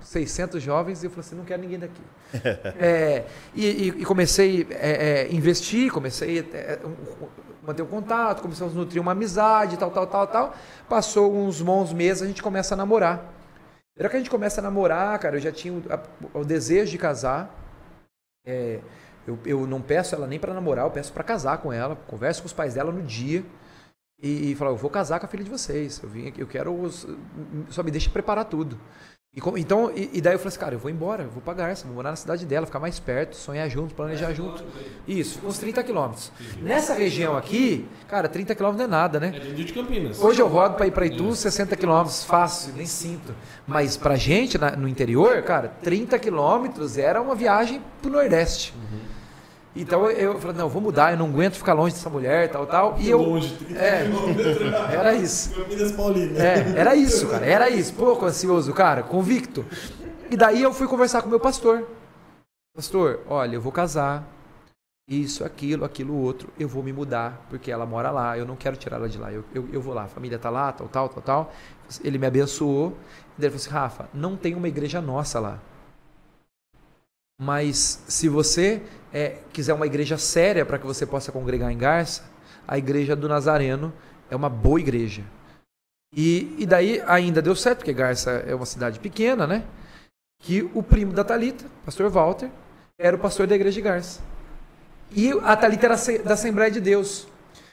600 jovens e eu falei assim, não quero ninguém daqui. É, e, e- comecei a é, é, investir, comecei a é, um- manter o contato, começamos a nutrir uma amizade, tal, tal, tal, tal. Passou uns bons meses, a gente começa a namorar. Na hora que a gente começa a namorar, cara, eu já tinha o, a- o desejo de casar. É, eu, eu não peço ela nem para namorar, eu peço para casar com ela. Converso com os pais dela no dia e, e falo, eu vou casar com a filha de vocês. Eu vim aqui, eu quero, os- só me deixa preparar tudo. E então, e, e daí eu falei assim, cara, eu vou embora, eu vou pra Garça, vou morar na cidade dela, ficar mais perto, sonhar junto, planejar junto. Isso, uns 30 quilômetros. Nessa região aqui, cara, 30 quilômetros não é nada, né? É de Campinas. Hoje eu rodo para ir para Itu 60 quilômetros, fácil, nem sinto. Mas pra gente na- no interior, cara, 30 quilômetros era uma viagem pro Nordeste. Então eu falei, não, vou mudar, eu não aguento ficar longe dessa mulher, tal, tal. E eu. Longe, 30 É. quilômetros. Era isso. É, era isso, cara, era isso. Pouco ansioso, cara, convicto. E daí eu fui conversar com o meu pastor. Pastor, olha, eu vou casar. Isso, aquilo, aquilo, outro. Eu vou me mudar, porque ela mora lá. Eu não quero tirar ela de lá. Eu, eu, eu vou lá, a família tá lá, tal, tal, tal, tal. Ele me abençoou. E daí ele falou assim: Rafa, não tem uma igreja nossa lá. Mas se você é, quiser uma igreja séria para que você possa congregar em Garça, a igreja do Nazareno é uma boa igreja. E, e daí ainda deu certo, porque Garça é uma cidade pequena, né? Que o primo da Talita, pastor Walter, era o pastor da igreja de Garça. E a Talita era da Assembleia de Deus.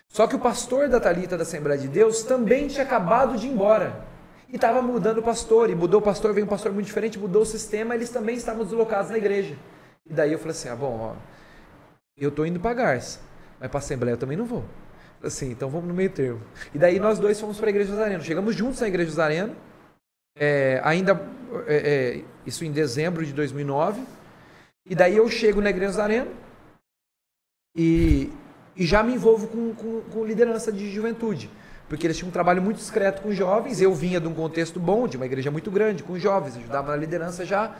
Só que o pastor da Talita da Assembleia de Deus também tinha acabado de ir embora. E estava mudando o pastor, e mudou o pastor, veio um pastor muito diferente, mudou o sistema, eles também estavam deslocados na igreja. E daí eu falei assim: ah, bom, ó, eu tô indo para Garça, mas para a Assembleia eu também não vou. Assim, então vamos no meio termo. E daí nós dois fomos para a Igreja dos Arenos. Chegamos juntos na Igreja dos é, ainda, é, é, isso em dezembro de 2009. E daí eu chego na Igreja dos e, e já me envolvo com, com, com liderança de juventude. Porque eles tinham um trabalho muito discreto com jovens. Eu vinha de um contexto bom, de uma igreja muito grande, com jovens, ajudava na liderança já.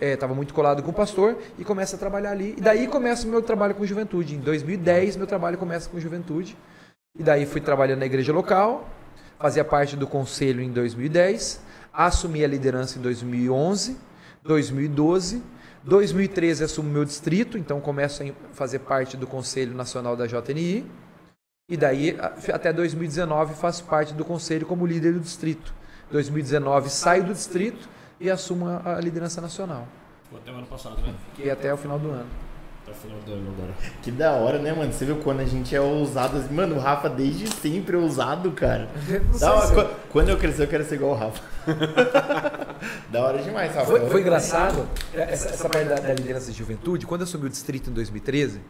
Estava muito colado com o pastor e começa a trabalhar ali. E daí começa o meu trabalho com juventude. Em 2010, meu trabalho começa com juventude. E daí fui trabalhando na igreja local, fazia parte do conselho em 2010, assumi a liderança em 2011, 2012, 2013 assumo meu distrito, então começo a fazer parte do conselho nacional da JNI. E daí até 2019 faço parte do conselho como líder do distrito. 2019 saio do distrito e assumo a, liderança nacional. Ficou até o ano passado, né? E até o final do ano. Até o final do ano agora. Que da hora, né, mano? Você viu quando a gente é ousado. assim- Mano, o Rafa desde sempre é ousado, cara. Da hora, qu- Quando eu crescer, eu quero ser igual o Rafa. da hora demais, Rafa. Foi, foi engraçado, essa, essa parte da, da liderança de juventude, quando eu assumi o distrito em 2013,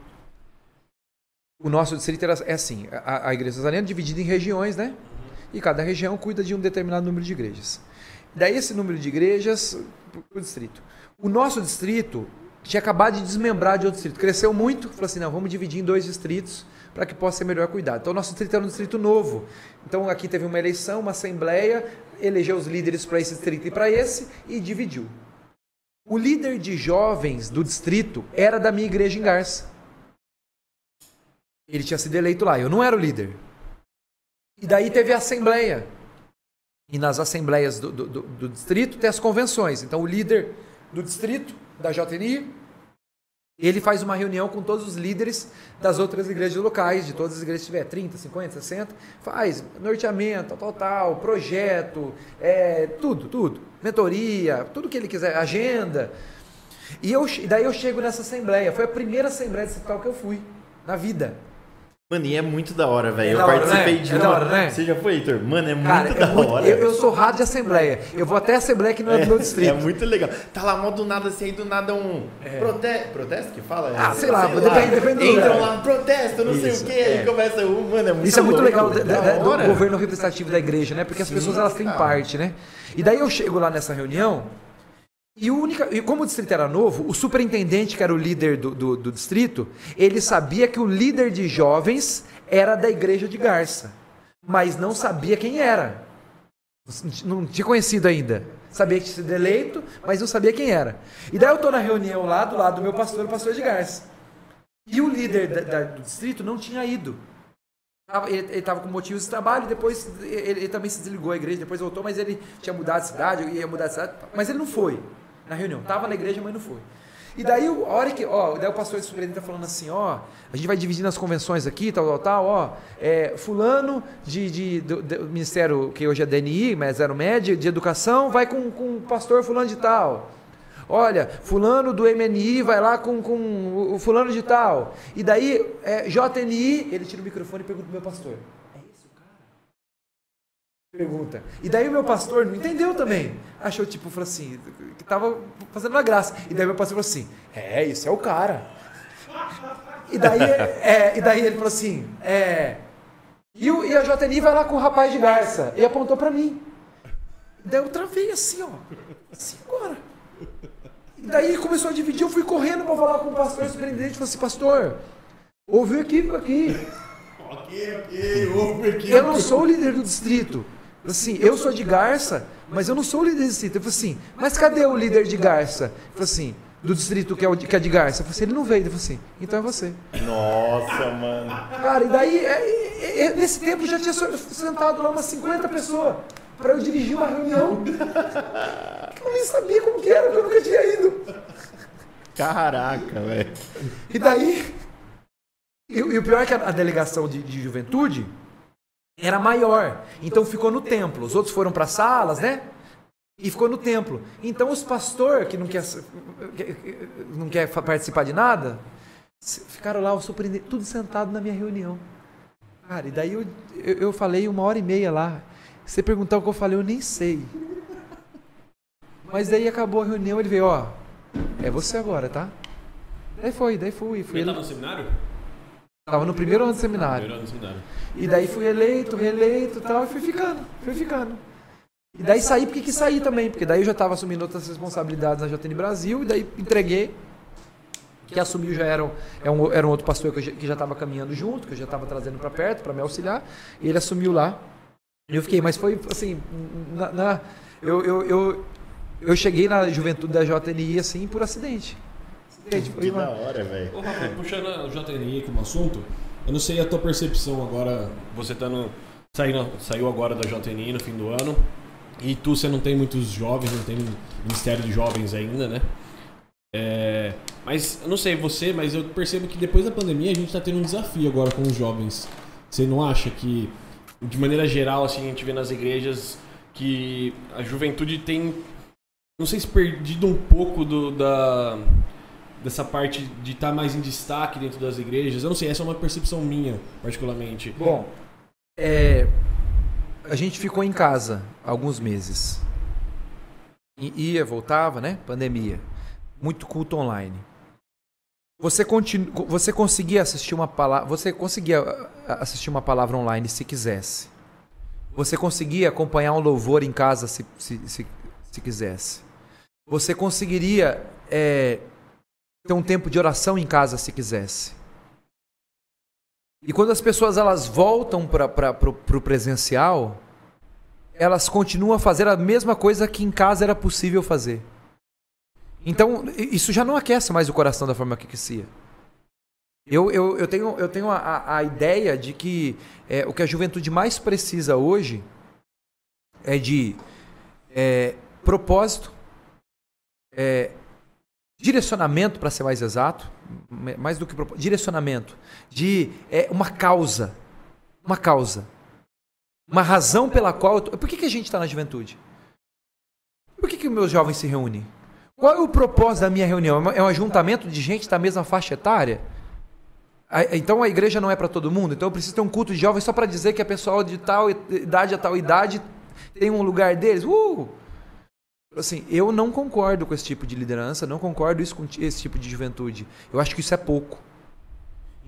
o nosso distrito era, é assim, a, a igreja Nazarena é dividida em regiões, né? E cada região cuida de um determinado número de igrejas. Daí esse número de igrejas o distrito. O nosso distrito tinha acabado de desmembrar de outro distrito. Cresceu muito, falou assim, não, vamos dividir em dois distritos para que possa ser melhor cuidado. Então o nosso distrito era um distrito novo. Então aqui teve uma eleição, uma assembleia, elegeu os líderes para esse distrito e para esse e dividiu. O líder de jovens do distrito era da minha igreja em Garça. Ele tinha sido eleito lá, eu não era o líder. E daí teve a assembleia. E nas assembleias do, do, do- do distrito tem as convenções. Então o líder do distrito da JNI, ele faz uma reunião com todos os líderes das outras igrejas locais, de todas as igrejas que tiver 30, 50, 60, faz norteamento, tal, tal, projeto, é, tudo, tudo, mentoria, tudo que ele quiser, agenda. E eu, daí eu chego nessa assembleia, foi a primeira assembleia distrital que eu fui na vida. Mano, e é muito da hora, velho. É eu hora, participei né? de É uma... da hora, né? Você já foi, Heitor? Mano, é muito Cara, da é muito- hora. eu, eu sou rato de assembleia. Eu vou até a assembleia que não é do meu distrito. É muito legal. Tá lá mal do nada, assim, aí do nada um prote... protesto que fala? Ah, sei lá, depende- depende do Entram lá, protesto, não sei Isso, o quê, é. aí começa um, mano, é muito Isso é muito legal da- da- da do governo representativo da igreja, né? Porque as pessoas elas têm parte, né? E daí eu chego lá nessa reunião e, única, e como o distrito era novo, o superintendente, que era o líder do, do, do distrito, ele sabia que o líder de jovens era da igreja de Garça, mas não sabia quem era. Não tinha conhecido ainda. Sabia que tinha sido eleito, mas não sabia quem era. E daí eu tô na reunião lá do lado do meu pastor, o pastor de Garça. E o líder da- da- do distrito não tinha ido. Ele estava com motivos de trabalho, depois ele, ele também se desligou da igreja, depois voltou, mas ele tinha mudado de cidade, ia mudar de cidade, mas ele não foi na reunião. Tava na igreja, mas não foi. E daí, a hora que, ó, daí o pastor superintendente tá falando assim, ó, a gente vai dividir nas convenções aqui, tal, tal, tal, ó, é, fulano de, de- do, do ministério, que hoje é DNI, mas era o MED, de educação, vai com, com o pastor fulano de tal. Olha, fulano do MNI vai lá com, com o fulano de tal. E daí, é, JNI, ele tira o microfone e pergunta pro meu pastor. É esse o cara? Pergunta. E daí o meu pastor não entendeu também. Achou, tipo, falou assim, que tava fazendo uma graça. E daí meu pastor falou assim, é, isso é o cara. E daí, é, e daí ele falou assim, é... E, o, e a JNI vai lá com o rapaz de garça. E apontou pra mim. Daí eu travei assim, ó. Assim agora. E daí começou a dividir, eu fui correndo para falar com o pastor surpreendente, falei assim, pastor, houve um equívoco aqui. Ok, ok, ouve aqui. Eu não sou o líder do distrito. Assim, eu sou de Garça, mas eu não sou o líder do distrito. Eu falei assim, mas cadê o líder de Garça? Eu falei assim, do distrito que é, o de, que é de Garça. Eu falei assim, ele não veio. Eu falei assim, então é você. Nossa, mano. Cara, e daí, é, é, é, nesse tempo já tinha sentado lá umas 50 pessoas para eu dirigir uma reunião. Eu nem sabia como que era, porque eu nunca tinha ido. Caraca, velho. E daí. E, e o pior é que a, a delegação de, de juventude era maior. Então ficou no templo. Os outros foram para salas, né? E ficou no templo. Então os pastores que não quer, não quer participar de nada, ficaram lá, eu surpreendi, tudo sentado na minha reunião. Cara, e daí eu, eu, eu falei uma hora e meia lá. Se você perguntar o que eu falei, eu nem sei. Mas daí acabou a reunião, ele veio, ó, é você agora, tá? Daí foi, daí fui. fui Ele no seminário? Tava no primeiro ano do seminário. Primeiro ano do seminário. E daí fui eleito, reeleito e tal, e fui ficando, fui ficando. E daí saí porque quis sair também, porque daí eu já estava assumindo outras responsabilidades na JN Brasil, e daí entreguei. Que assumiu já era um, é um- era um outro pastor que já- que já estava caminhando junto, que eu já estava trazendo para perto para me auxiliar, e ele assumiu lá. E eu fiquei, mas foi assim, na, na- eu, eu, eu, eu cheguei na juventude da JNI assim por acidente. Foi Que da hora, velho. Ô, Rafa, puxando o JNI como assunto, eu não sei a tua percepção agora, você tá no, saindo, saiu agora da JNI no fim do ano, e tu, você não tem muitos jovens, não tem Ministério de Jovens ainda, né? É, mas, eu não sei você, mas eu percebo que depois da pandemia a gente tá tendo um desafio agora com os jovens. Você não acha que, de maneira geral, assim, a gente vê nas igrejas que a juventude tem, não sei se perdido um pouco do, da, dessa parte de estar mais em destaque dentro das igrejas. Eu não sei, essa é uma percepção minha, particularmente. Bom, é, a gente ficou em casa alguns meses. Ia, voltava, né? Pandemia. Muito culto online. Você, continu, você conseguia assistir uma palavra. Você conseguia assistir uma palavra online se quisesse. Você conseguia acompanhar um louvor em casa se, se, se, se quisesse. Você conseguiria é, ter um tempo de oração em casa se quisesse. E quando as pessoas elas voltam para o presencial, elas continuam a fazer a mesma coisa que em casa era possível fazer. Então, isso já não aquece mais o coração da forma que aquecia. Eu, eu, eu tenho, eu tenho a- a ideia de que é, o que a juventude mais precisa hoje é de é, propósito, é, direcionamento, para ser mais exato, mais do que direcionamento, de é, uma causa. Uma causa. Uma razão pela qual. Tô... Por que, que a gente está na juventude? Por que, que meus jovens se reúnem? Qual é o propósito da minha reunião? É um ajuntamento de gente da mesma faixa etária? Então a igreja não é para todo mundo? Então eu preciso ter um culto de jovens só para dizer que a pessoa de tal idade a tal idade tem um lugar deles? Uh! Assim, eu não concordo com esse tipo de liderança, não concordo isso com esse tipo de juventude. Eu acho que isso é pouco.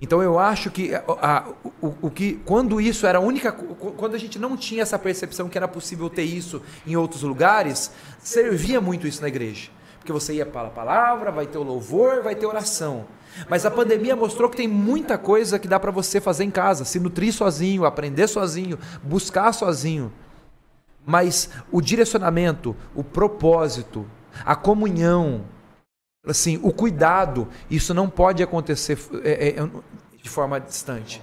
Então eu acho que a, a, o, o, que quando isso era a única quando a gente não tinha essa percepção que era possível ter isso em outros lugares, servia muito isso na igreja. Porque você ia para a palavra, vai ter o louvor, vai ter oração. Mas a pandemia mostrou que tem muita coisa que dá para você fazer em casa, se nutrir sozinho, aprender sozinho, buscar sozinho. Mas o direcionamento, o propósito, a comunhão, assim, o cuidado, isso não pode acontecer é, é, de forma distante.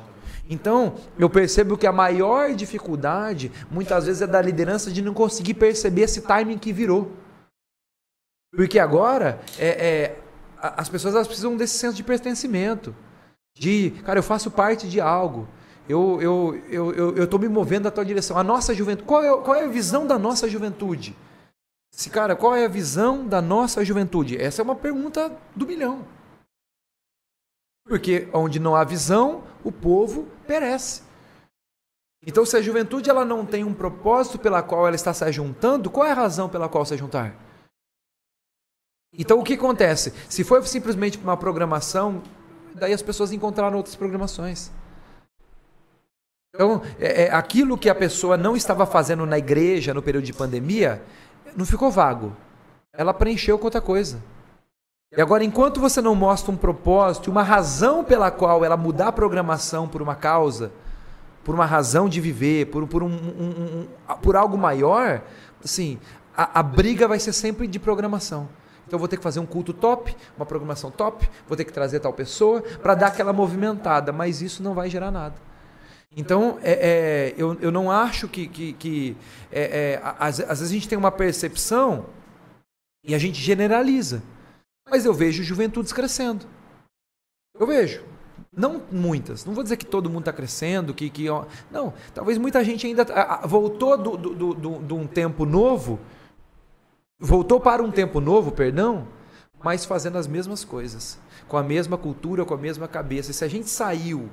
Então, eu percebo que a maior dificuldade, muitas vezes, é da liderança de não conseguir perceber esse timing que virou. Porque agora, é, é as pessoas precisam desse senso de pertencimento. De, cara, eu faço parte de algo. Eu estou eu, eu, eu, eu me movendo na tua direção. A nossa juventude, qual é, qual é a visão da nossa juventude? Se, cara, qual é a visão da nossa juventude? Essa é uma pergunta do milhão. Porque onde não há visão, o povo perece. Então, se a juventude ela não tem um propósito pela qual ela está se juntando, qual é a razão pela qual se juntar? Então, o que acontece? Se for simplesmente uma programação, daí as pessoas encontraram outras programações. Então, é, é, aquilo que a pessoa não estava fazendo na igreja no período de pandemia, não ficou vago. Ela preencheu com outra coisa. E agora, enquanto você não mostra um propósito, uma razão pela qual ela mudar a programação por uma causa, por uma razão de viver, por, por, um, um, um, por algo maior, assim, a, a briga vai ser sempre de programação. Então eu vou ter que fazer um culto top, uma programação top, vou ter que trazer tal pessoa para dar aquela movimentada, mas isso não vai gerar nada. Então, é, é, eu, eu não acho que. que, que é, é às, às, vezes a gente tem uma percepção e a gente generaliza. Mas eu vejo juventudes crescendo. Eu vejo. Não muitas. Não vou dizer que todo mundo está crescendo, que, que. Não, talvez muita gente ainda voltou de do, do, do, do, um tempo novo. Voltou para um tempo novo, perdão, mas fazendo as mesmas coisas. Com a mesma cultura, com a mesma cabeça. E se a gente saiu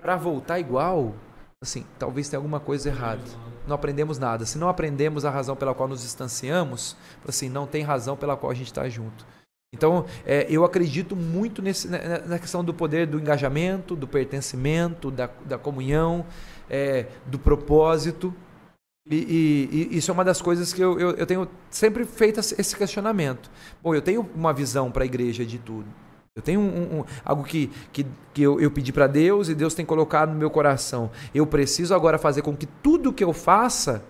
para voltar igual, assim, talvez tenha alguma coisa errada. Não aprendemos nada. Se não aprendemos a razão pela qual nos distanciamos, assim, não tem razão pela qual a gente está junto. Então, é, eu acredito muito nesse, na questão do poder do engajamento, do pertencimento, da, da comunhão, é, do propósito. E, e, e, isso é uma das coisas que eu, eu, eu tenho sempre feito esse questionamento. Bom, eu tenho uma visão para a igreja de tudo. Eu tenho um, um, algo que, que, que eu, eu pedi para Deus e Deus tem colocado no meu coração. Eu preciso agora fazer com que tudo que eu faça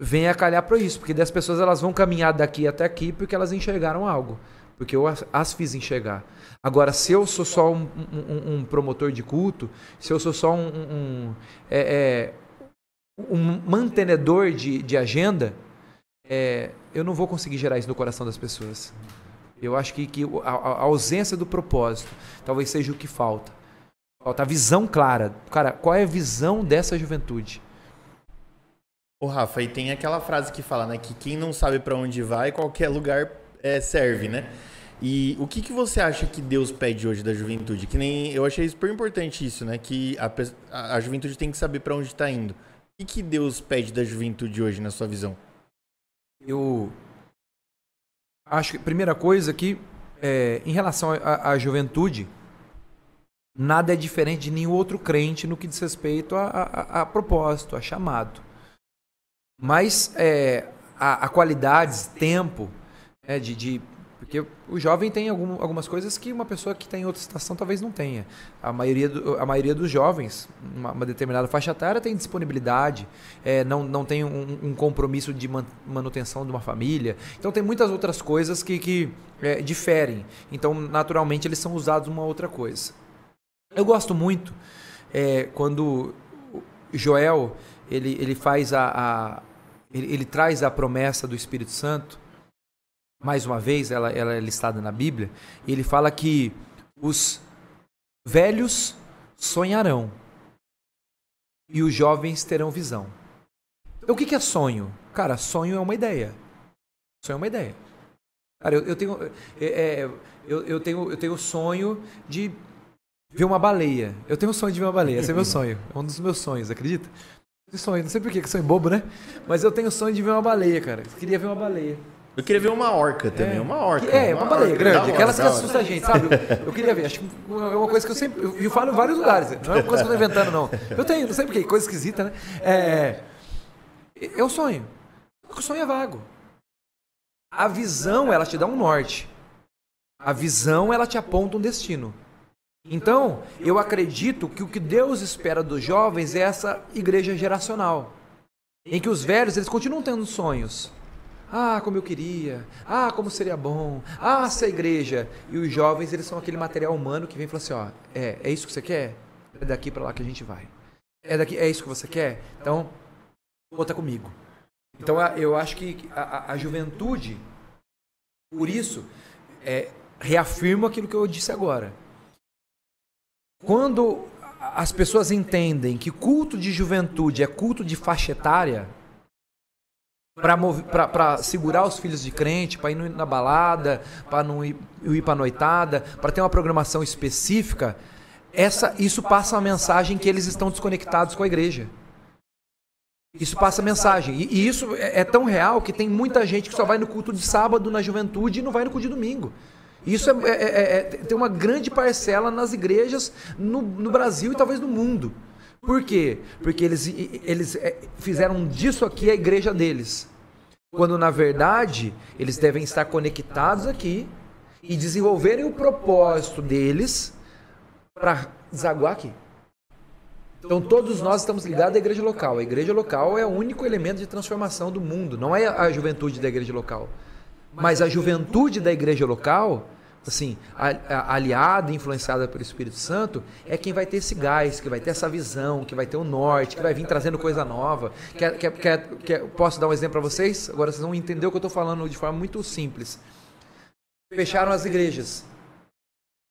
venha calhar para isso, porque das pessoas elas vão caminhar daqui até aqui porque elas enxergaram algo, porque eu as, as fiz enxergar. Agora, se eu sou só um, um, um promotor de culto, se eu sou só um, é, é, um mantenedor de, de agenda, é, eu não vou conseguir gerar isso no coração das pessoas. Eu acho que, que a, a, ausência do propósito talvez seja o que falta. Falta a visão clara. Cara, qual é a visão dessa juventude? Ô Rafa, e tem aquela frase que fala, né, que quem não sabe para onde vai, qualquer lugar é, serve, né? E o que, que você acha que Deus pede hoje da juventude? Que nem eu achei super importante isso, né? Que a, a juventude tem que saber para onde está indo. O que, que Deus pede da juventude hoje, na sua visão? Eu acho que primeira coisa que, é, em relação à juventude, nada é diferente de nenhum outro crente no que diz respeito a, a, a propósito, a chamado. Mas é, a, a qualidades, tempo, é, de, de porque o jovem tem algum, algumas coisas que uma pessoa que está em outra estação talvez não tenha. A maioria, do, a maioria dos jovens, uma, uma determinada faixa etária, tem disponibilidade, é, não, não tem um, um, compromisso de manutenção de uma família. Então tem muitas outras coisas que, que é, diferem. Então, naturalmente, eles são usados uma outra coisa. Eu gosto muito é, quando Joel ele, ele faz a, a ele, ele traz a promessa do Espírito Santo mais uma vez, ela, ela é listada na Bíblia, ele fala que os velhos sonharão e os jovens terão visão. Então, o que é sonho? Cara, sonho é uma ideia. Sonho é uma ideia. Cara, eu, eu tenho, é, é, eu, eu, tenho, eu tenho o sonho de ver uma baleia. Eu tenho o sonho de ver uma baleia. Esse é meu sonho. É um dos meus sonhos, acredita? Sonho, não sei por que sonho bobo, né? Mas eu tenho o sonho de ver uma baleia, cara. Eu queria ver uma baleia. Eu queria ver uma orca também, é, uma orca. É, uma, uma baleia grande, aquelas que assustam a gente, sabe? Eu, eu, queria ver, acho que é uma coisa que eu sempre. Eu, eu falo em vários lugares, não é uma coisa que eu tô inventando, não. Eu tenho, não sei porquê, coisa esquisita, né? É. É o sonho. O sonho é vago. A visão, ela te dá um norte. A visão, ela te aponta um destino. Então, eu acredito que o que Deus espera dos jovens é essa igreja geracional, em que os velhos eles continuam tendo sonhos. Ah, como eu queria. Ah, como seria bom. Ah, essa igreja. E os jovens, eles são aquele material humano que vem e fala assim, ó, é, é isso que você quer? É daqui para lá que a gente vai. É daqui, é isso que você quer? Então, conta comigo. Então, eu acho que a, a, a juventude, por isso, é, reafirma aquilo que eu disse agora. Quando as pessoas entendem que culto de juventude é culto de faixa etária, para segurar os filhos de crente, para ir na balada, para não ir, ir para noitada, para ter uma programação específica, essa, isso passa a mensagem que eles estão desconectados com a igreja. Isso passa a mensagem. E, e isso é, é, tão real que tem muita gente que só vai no culto de sábado na juventude e não vai no culto de domingo. Isso é, é, é, é, tem uma grande parcela nas igrejas no, no, Brasil e talvez no mundo. Por quê? Porque eles, eles é, fizeram disso aqui a igreja deles. Quando na verdade eles devem estar conectados aqui e desenvolverem o propósito deles para desaguar aqui. Então todos nós estamos ligados à igreja local. A igreja local é o único elemento de transformação do mundo, não é a juventude da igreja local. Mas a juventude da igreja local, assim, aliada influenciada pelo Espírito Santo, é quem vai ter esse gás, que vai ter essa visão, que vai ter o norte, que vai vir trazendo coisa nova. Quer, quer, quer, quer posso dar um exemplo para vocês? Agora vocês vão entender o que eu estou falando de forma muito simples. Fecharam as igrejas.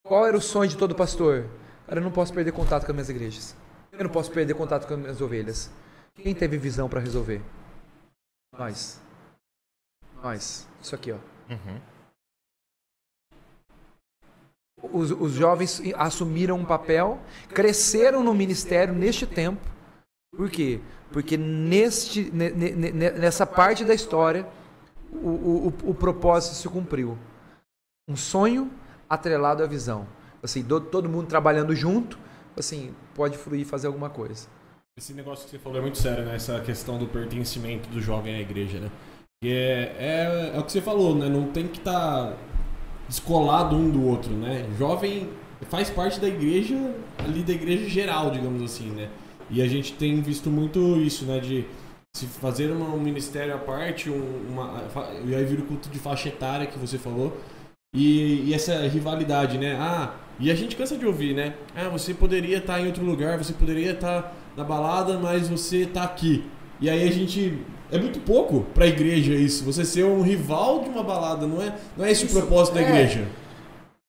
Qual era o sonho de todo pastor? Cara, eu não posso perder contato com as minhas igrejas. Eu não posso perder contato com as minhas ovelhas. Quem teve visão para resolver? Nós. Nós. Isso aqui, ó. Uhum. Os, os jovens assumiram um papel, cresceram no ministério neste tempo. Por quê? Porque neste, nessa parte da história, o, o, o propósito se cumpriu. Um sonho atrelado à visão. Assim, do, todo mundo trabalhando junto, assim, pode fluir e fazer alguma coisa. Esse negócio que você falou é muito sério, né? Essa questão do pertencimento do jovem à igreja, né? É, é, é o que você falou, né? Não tem que estar tá descolado um do outro, né? Jovem faz parte da igreja, ali da igreja geral, digamos assim, né? E a gente tem visto muito isso, né? De se fazer um ministério à parte, um, uma, e aí vira o culto de faixa etária que você falou, e, e, essa rivalidade, né? Ah, e a gente cansa de ouvir, né? Ah, você poderia estar tá em outro lugar, você poderia estar tá na balada, mas você está aqui. E aí a gente é muito pouco para a igreja isso. Você ser um rival de uma balada, não é, não é esse isso, o propósito da é. igreja.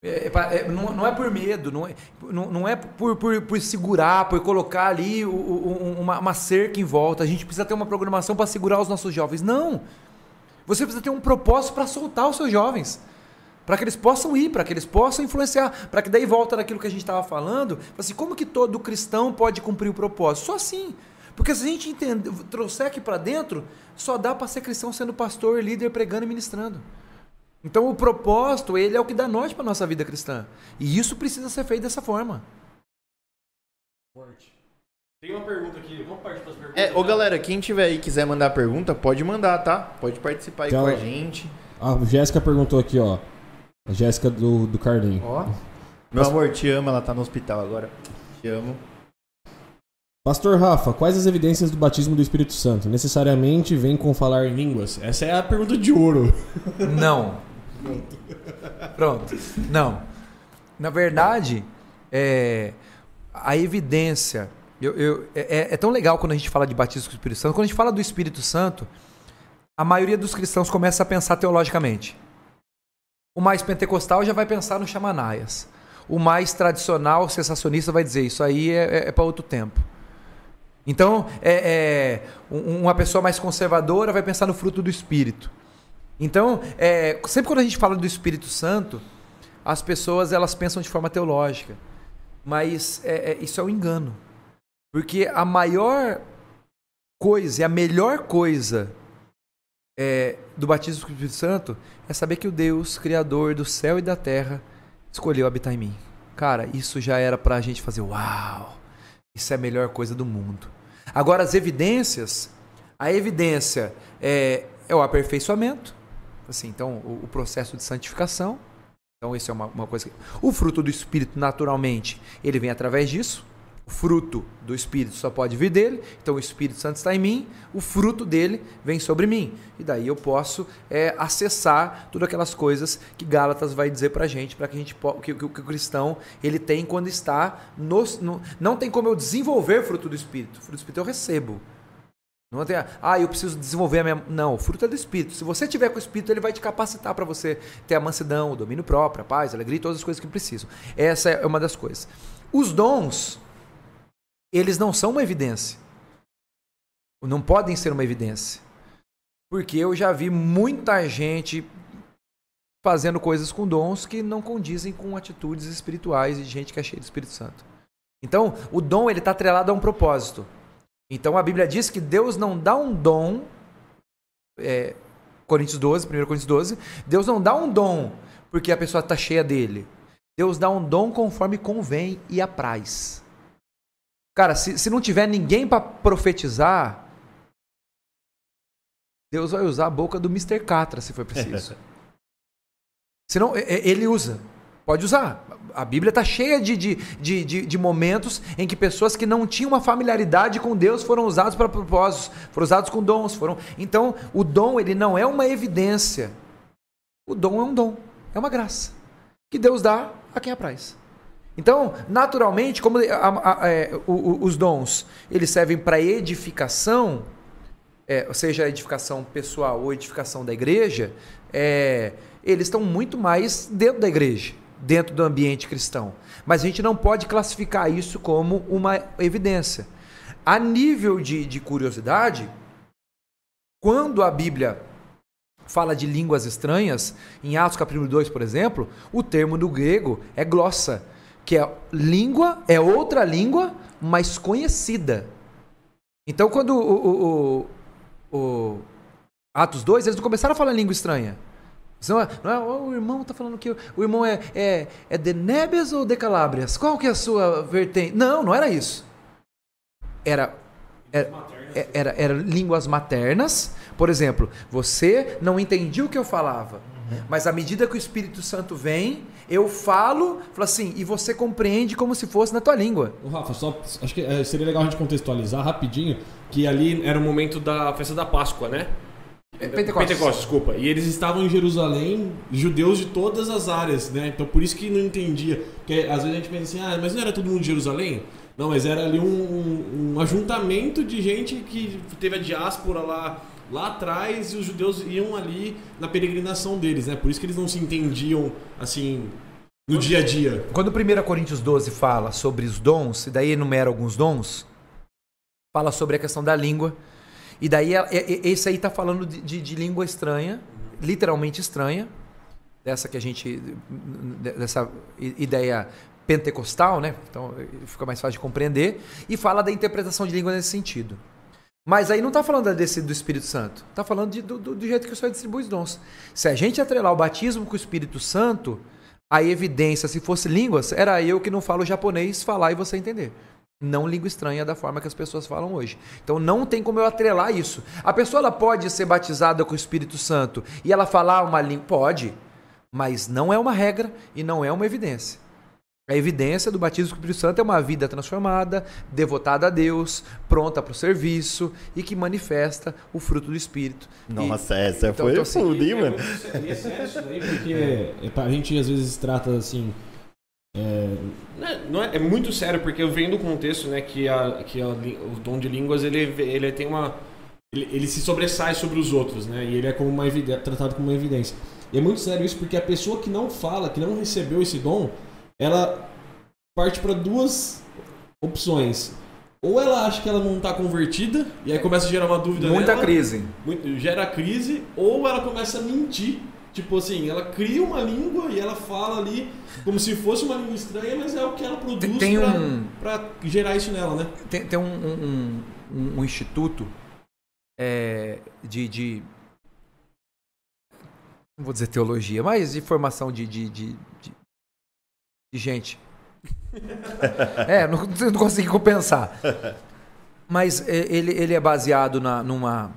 É, é, é, não, não, é por medo, não é, não, não é por, por, por, segurar, por colocar ali o, o, uma, uma, cerca em volta. A gente precisa ter uma programação para segurar os nossos jovens. Não! Você precisa ter um propósito para soltar os seus jovens. Para que eles possam ir, para que eles possam influenciar. Para que daí volta daquilo que a gente estava falando. Assim, como que todo cristão pode cumprir o propósito? Só assim. Porque se a gente entender, trouxer aqui para dentro, só dá para ser cristão sendo pastor, líder, pregando e ministrando. Então o propósito, ele é o que dá norte para nossa vida cristã. E isso precisa ser feito dessa forma. Tem uma pergunta aqui, vamos partir para as perguntas. É, ô galera, quem tiver aí quiser mandar pergunta, pode mandar, tá? Pode participar aí então, com a gente. A Jéssica perguntou aqui, ó. A Jéssica do, do Carlinho. Ó. Meu amor, te amo, ela tá no hospital agora. Te amo. Pastor Rafa, quais as evidências do batismo do Espírito Santo? Necessariamente vem com falar em línguas? Essa é a pergunta de ouro. Não. Pronto. Não. Na verdade, é, a evidência. Eu, eu, é, é, tão legal quando a gente fala de batismo com o Espírito Santo. Quando a gente fala do Espírito Santo, a maioria dos cristãos começa a pensar teologicamente. O mais pentecostal já vai pensar no Chamanaias. O mais tradicional, sensacionista, vai dizer isso aí é, é, é para outro tempo. Então, é, é, uma pessoa mais conservadora vai pensar no fruto do Espírito. Então, é, sempre quando a gente fala do Espírito Santo, as pessoas elas pensam de forma teológica. Mas é, é, isso é um engano. Porque a maior coisa e a melhor coisa é, do batismo do Espírito Santo é saber que o Deus, Criador do céu e da terra, escolheu habitar em mim. Cara, isso já era pra gente fazer uau! Isso é a melhor coisa do mundo. Agora, as evidências, a evidência é, é o aperfeiçoamento, assim, então o, o processo de santificação, então, isso é uma, uma coisa. Que... O fruto do Espírito, naturalmente, ele vem através disso. O fruto do Espírito só pode vir dele. Então, o Espírito Santo está em mim. O fruto dele vem sobre mim. E daí eu posso é, acessar todas aquelas coisas que Gálatas vai dizer para a gente, para que a gente que, que, que, o cristão ele tem quando está no, no, não tem como eu desenvolver fruto do Espírito. O fruto do Espírito eu recebo. Não tem, ah, eu preciso desenvolver a minha. Não, o fruto é do Espírito. Se você tiver com o Espírito, ele vai te capacitar para você ter a mansidão, o domínio próprio, a paz, a alegria todas as coisas que precisam. Essa é uma das coisas. Os dons, eles não são uma evidência. Não podem ser uma evidência. Porque eu já vi muita gente fazendo coisas com dons que não condizem com atitudes espirituais de gente que é cheia do Espírito Santo. Então, o dom ele está atrelado a um propósito. Então a Bíblia diz que Deus não dá um dom. É, Coríntios 12, 1 Coríntios 12. Deus não dá um dom porque a pessoa está cheia dele. Deus dá um dom conforme convém e apraz. Cara, se, se não tiver ninguém para profetizar, Deus vai usar a boca do Mr. Catra se for preciso. Senão, ele usa. Pode usar. A Bíblia está cheia de, de, de, de, momentos em que pessoas que não tinham uma familiaridade com Deus foram usados para propósitos, foram usados com dons. Foram... Então, o dom ele não é uma evidência. O dom é um dom, é uma graça que Deus dá a quem apraz. Então, naturalmente, como a, a, a, é, os dons eles servem para edificação, é, seja edificação pessoal ou edificação da igreja, é, eles estão muito mais dentro da igreja dentro do ambiente cristão. Mas a gente não pode classificar isso como uma evidência. A nível de, de curiosidade, quando a Bíblia fala de línguas estranhas, em Atos capítulo 2, por exemplo, o termo do grego é glossa, que é língua, é outra língua, mas conhecida. Então, quando o, o, o, o Atos 2, eles não começaram a falar língua estranha. Não é, não é, o irmão está falando que o irmão é, é, é de Nebes ou de Calábrias? Qual que é a sua vertente? Não, não era isso. Era, era, é, era, era línguas maternas. Por exemplo, você não entendia o que eu falava. Uhum. Mas à medida que o Espírito Santo vem, eu falo, falo assim, e você compreende como se fosse na tua língua. O Rafa, só acho que é, seria legal a gente contextualizar rapidinho que ali era o momento da festa da Páscoa, né? É, Pentecostes. Pentecostes, desculpa. E eles estavam em Jerusalém, judeus de todas as áreas, né? Então por isso que não entendia. Porque às vezes a gente pensa assim, ah, mas não era todo mundo de Jerusalém? Não, mas era ali um, um, um ajuntamento de gente que teve a diáspora lá, lá atrás os judeus iam ali na peregrinação deles, né? Por isso que eles não se entendiam assim no dia a dia. Quando 1 Coríntios 12 fala sobre os dons, e daí enumera alguns dons, fala sobre a questão da língua e daí, esse aí está falando de, de, de, língua estranha, literalmente estranha, dessa que a gente. dessa ideia pentecostal, né? Então fica mais fácil de compreender. E fala da interpretação de língua nesse sentido. Mas aí não está falando desse, do Espírito Santo. Está falando de, do, do, jeito que o Senhor distribui os dons. Se a gente atrelar o batismo com o Espírito Santo, a evidência, se fosse línguas, era eu que não falo japonês falar e você entender não língua estranha da forma que as pessoas falam hoje. Então não tem como eu atrelar isso. A pessoa ela pode ser batizada com o Espírito Santo e ela falar uma língua, pode, mas não é uma regra e não é uma evidência. A evidência do batismo com o Espírito Santo é uma vida transformada, devotada a Deus, pronta para o serviço e que manifesta o fruto do Espírito. Nossa, e, essa então, foi então, assim, fundo, hein, mano? É, é sério isso daí, porque é, a gente às vezes trata assim é, né, não é, é, muito sério porque eu venho do contexto né, que, a, que a, o dom de línguas ele, ele tem uma, ele, ele se sobressai sobre os outros, né? E ele é como uma evidência, tratado como uma evidência. E é muito sério isso porque a pessoa que não fala, que não recebeu esse dom, ela parte para duas opções. Ou ela acha que ela não está convertida e aí começa a gerar uma dúvida Muita nela, crise. gera crise, ou ela começa a mentir. Tipo assim, ela cria uma língua e ela fala ali como se fosse uma língua estranha, mas é o que ela produz pra, um, gerar isso nela, né? tem, tem um, um, um- um instituto é, de, de. Não vou dizer teologia, mas de formação de, de, de, de- gente. é, não, não consegui compensar. Mas ele, ele é baseado na, numa,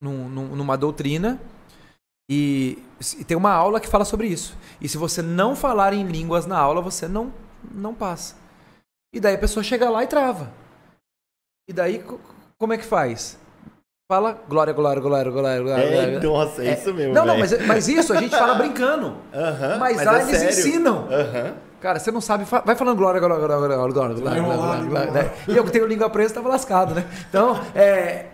num- num- numa doutrina e, e tem uma aula que fala sobre isso. E se você não falar em línguas na aula, você não, não passa. E daí a pessoa chega lá e trava. E daí, co- como é que faz? Fala glória, glória, glória, glória, glória. É, nossa, é isso mesmo. Não, não, velho. mas, mas isso a gente fala brincando. Aham, mas, lá é eles sério. ensinam. Cara, você não sabe, vai falando glória, glória, glória, glória, glória, glória, glória, glória, né? E eu que tenho língua presa tava lascado, né? Então, é.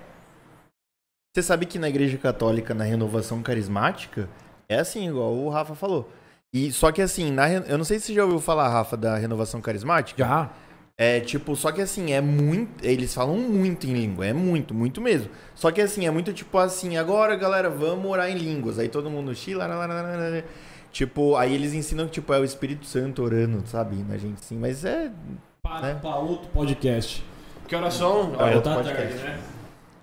Você sabe que na igreja católica, na renovação carismática, é assim, igual o Rafa falou. E só que assim, na, eu não sei se você já ouviu falar, Rafa, da renovação carismática. Já. É tipo, só que assim, é muito. Eles falam muito em língua, é muito, muito mesmo. Só que assim, é muito tipo assim, agora galera, vamos orar em línguas. Aí todo mundo. lá. Tipo, aí eles ensinam que tipo, é o Espírito Santo orando, sabe? Na gente sim, mas é. Para, Né? para outro podcast. Que horas são? É outro tá podcast. tarde, né?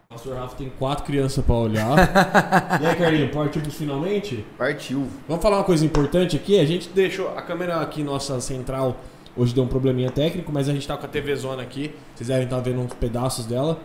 O pastor Rafa tem quatro crianças pra olhar. e aí, Carlinhos, partimos finalmente? Partiu. Vamos falar uma coisa importante aqui. A gente deixou a câmera aqui, nossa central, hoje deu um probleminha técnico, mas a gente tá com a TV Zona aqui. Vocês devem estar vendo uns pedaços dela.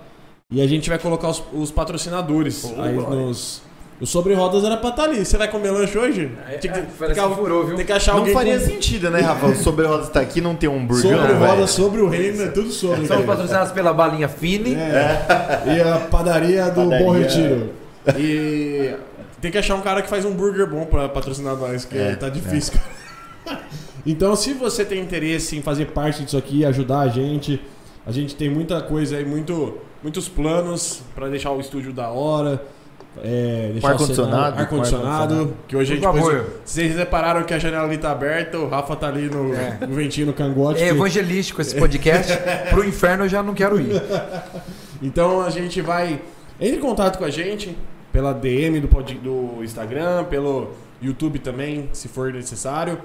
E a gente vai colocar os, os patrocinadores Pô, aí nos. O Sobre Rodas era pra estar ali. Você vai comer lanche hoje? Tem que, tem que, furou, viu? tem que achar Não alguém faria com- sentido, né, Rafa? O Sobre Rodas tá aqui não tem um burgão, Sobre. Rodas, sobre o reino, é tudo sobre. Cara. patrocinados pela Balinha Fine. É. E a padaria do Padaria. Bom Retiro. E tem que achar um cara que faz um burger bom pra patrocinar nós, que É, tá difícil, cara. Então, se você tem interesse em fazer parte disso aqui, ajudar a gente, a gente tem muita coisa aí, muito, muitos planos pra deixar o estúdio da hora. É, deixar o ar-condicionado, ar-condicionado, que hoje a Por gente favor. pôs- Vocês repararam que a janela ali tá aberta, o Rafa tá ali no, É. no ventinho no cangote. É evangelístico esse podcast. Pro inferno eu já não quero ir. Então a gente vai. Entre em contato com a gente pela DM do, pod- do Instagram, pelo YouTube também, se for necessário.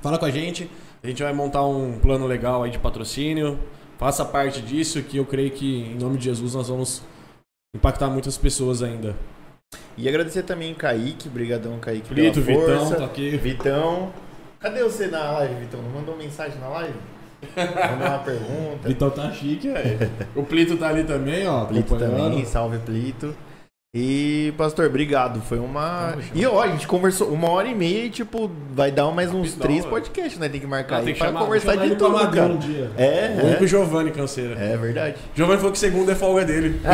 Fala com a gente. A gente vai montar um plano legal aí de patrocínio. Faça parte disso, que eu creio que em nome de Jesus nós vamos impactar muitas pessoas ainda. E agradecer também Kaique, brigadão Kaique Plito, pela Vitão, força. tá aqui. Vitão. Cadê você na live, Vitão? Não mandou mensagem na live? Mandou uma pergunta. Vitão tá chique, velho. O Plito tá ali também, ó. Plito também, salve Plito. E, pastor, obrigado. Foi uma. Junto. E ó, a gente conversou uma hora e meia e, tipo, vai dar mais uns Rapidão, três podcasts, né? Tem que marcar aí tem que pra chamar, conversar de tudo, cara. um dia. É, o é. Giovanni Canseira. É verdade. Giovanni falou que segunda é folga dele.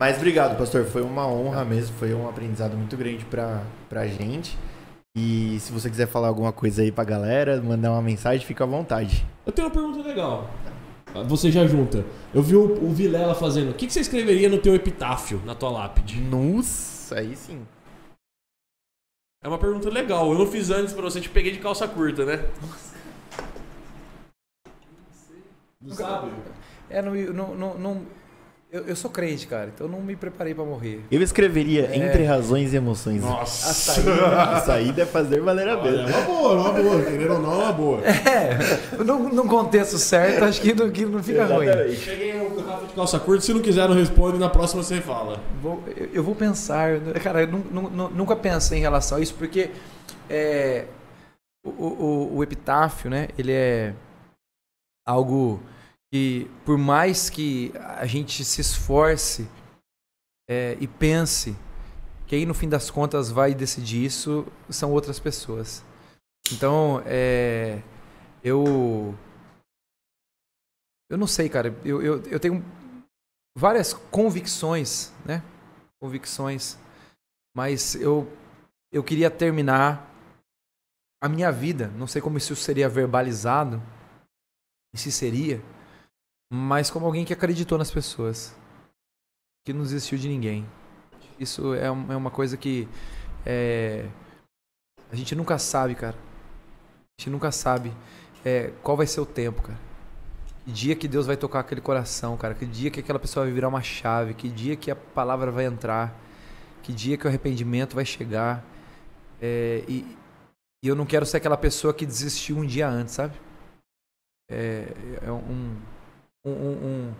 Mas obrigado, pastor. Foi uma honra mesmo. Foi um aprendizado muito grande pra, pra gente. E se você quiser falar alguma coisa aí pra galera, mandar uma mensagem, fica à vontade. Eu tenho uma pergunta legal. Você já junta. Eu vi o, o Vilela fazendo. O que, que você escreveria no teu epitáfio, na tua lápide? Nossa, aí sim. É uma pergunta legal. Eu não fiz antes pra você, te peguei de calça curta, né? Não sabe? É, não, não, não, não- eu, eu sou crente, cara, então eu não me preparei pra morrer. Eu escreveria É. entre razões e emoções. Nossa. A saída, a saída é fazer valer a pena. é uma boa, é uma boa. Querendo ou não, é uma boa. É, num, num contexto certo, acho que não, que não fica ruim. Cheguei o Rafa de calça curta. Se não quiser, não responde. Na próxima você fala. Vou- eu, eu vou pensar, cara, eu nu- nu- nu- nunca pensei em relação a isso, porque é, o, o- o epitáfio, né, ele é algo que, por mais que a gente se esforce é, e pense, quem no fim das contas vai decidir isso são outras pessoas. Então, é, eu. Eu não sei, cara. Eu, eu, eu tenho várias convicções, né? Convicções. Mas eu, eu queria terminar a minha vida. Não sei como isso seria verbalizado. E se seria. Mas como alguém que acreditou nas pessoas, que não desistiu de ninguém. Isso é, é uma coisa que é, a gente nunca sabe, cara. A gente nunca sabe é, qual vai ser o tempo, cara. Que dia que Deus vai tocar aquele coração, cara. Que dia que aquela pessoa vai virar uma chave. Que dia que a palavra vai entrar. Que dia que o arrependimento vai chegar. É, e, e eu não quero ser aquela pessoa que desistiu um dia antes, sabe? É, é um, um, um-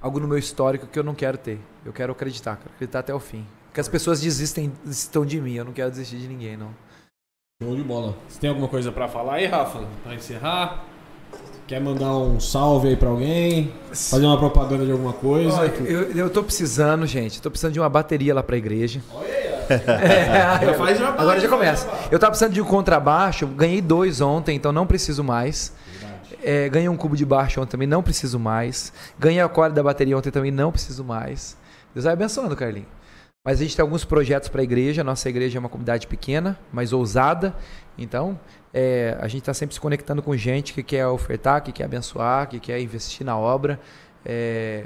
algo no meu histórico que eu não quero ter. Eu quero acreditar, quero acreditar até o fim. Porque as pessoas desistem, desistam de mim. Eu não quero desistir de ninguém, não. Show de bola. Você tem alguma coisa pra falar aí, Rafa? Pra encerrar? Quer mandar um salve aí pra alguém? Fazer uma propaganda de alguma coisa? Olha, eu, eu tô precisando, gente. Tô precisando de uma bateria lá pra igreja. Olha aí, ó. É, agora já começa. Eu tava precisando de um contrabaixo, ganhei dois ontem, então não preciso mais. É, ganhei um cubo de baixo ontem também, não preciso mais. Ganhei a corda da bateria ontem também, não preciso mais. Deus vai abençoando, Carlinhos. Mas a gente tem alguns projetos para a igreja. Nossa igreja é uma comunidade pequena, mas ousada. Então, é, a gente está sempre se conectando com gente que quer ofertar, que quer abençoar, que quer investir na obra. É,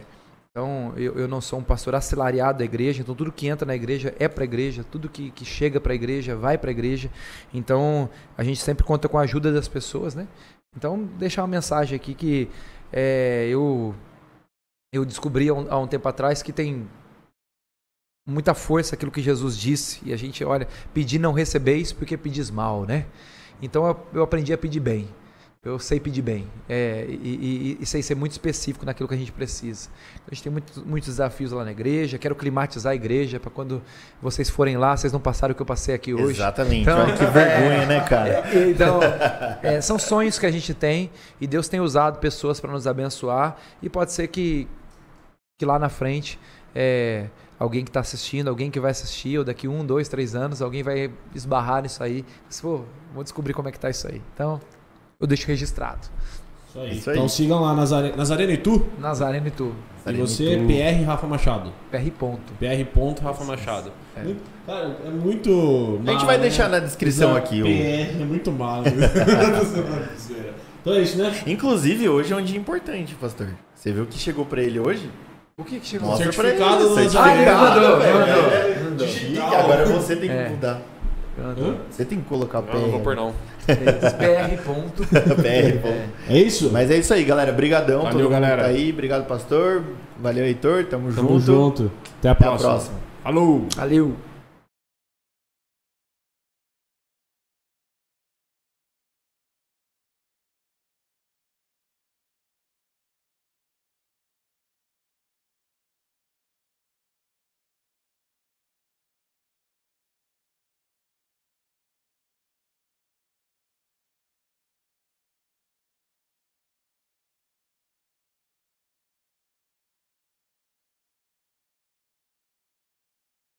então, eu, eu não sou um pastor assalariado da igreja, então tudo que entra na igreja é para a igreja, tudo que, que chega para a igreja vai para a igreja. Então, a gente sempre conta com a ajuda das pessoas, né? Então, deixar uma mensagem aqui que é, eu, eu descobri há um, há um tempo atrás que tem muita força aquilo que Jesus disse, e a gente, olha, pedir não recebeis porque pedis mal, né? Então, eu, eu aprendi a pedir bem. Eu sei pedir bem é, e, e- e sei ser muito específico naquilo que a gente precisa. A gente tem muito- muitos desafios lá na igreja. Quero climatizar a igreja para quando vocês forem lá, vocês não passarem o que eu passei aqui hoje. Exatamente. Então- Olha que vergonha, né, cara? É, Então, é, são sonhos que a gente tem e Deus tem usado pessoas para nos abençoar e pode ser que, que lá na frente é, alguém que está assistindo, alguém que vai assistir, ou daqui um, dois, três anos, alguém vai esbarrar nisso aí. Diz, Pô, vou descobrir como é que tá isso aí. Então, eu deixo registrado. Isso aí. Isso aí. Então sigam lá Nazare... Nazareno e tu. Nazareno e tu. E você, PR Rafa Machado. PR ponto. PR ponto Rafa Machado. É. Muito- Cara, é muito. A gente vai deixar na descrição aqui o. PR é muito mal. né? então é isso, né? Inclusive, hoje é um dia importante, pastor. Você viu o que chegou pra ele hoje? O que que chegou? Mostra pra Certificado ele. do certificado. Ah, ele mandou, mandou, É, agora você tem que É. mudar. Você tem que colocar o pé. Não, não vou pôr não. PR ponto. PR. É isso? Mas é isso aí, galera. Brigadão. Valeu, todo mundo galera. Tá aí. Obrigado, pastor. Valeu, Heitor. Tamo, Tamo junto. junto. Até a Até a próxima. próxima. Falou! Valeu.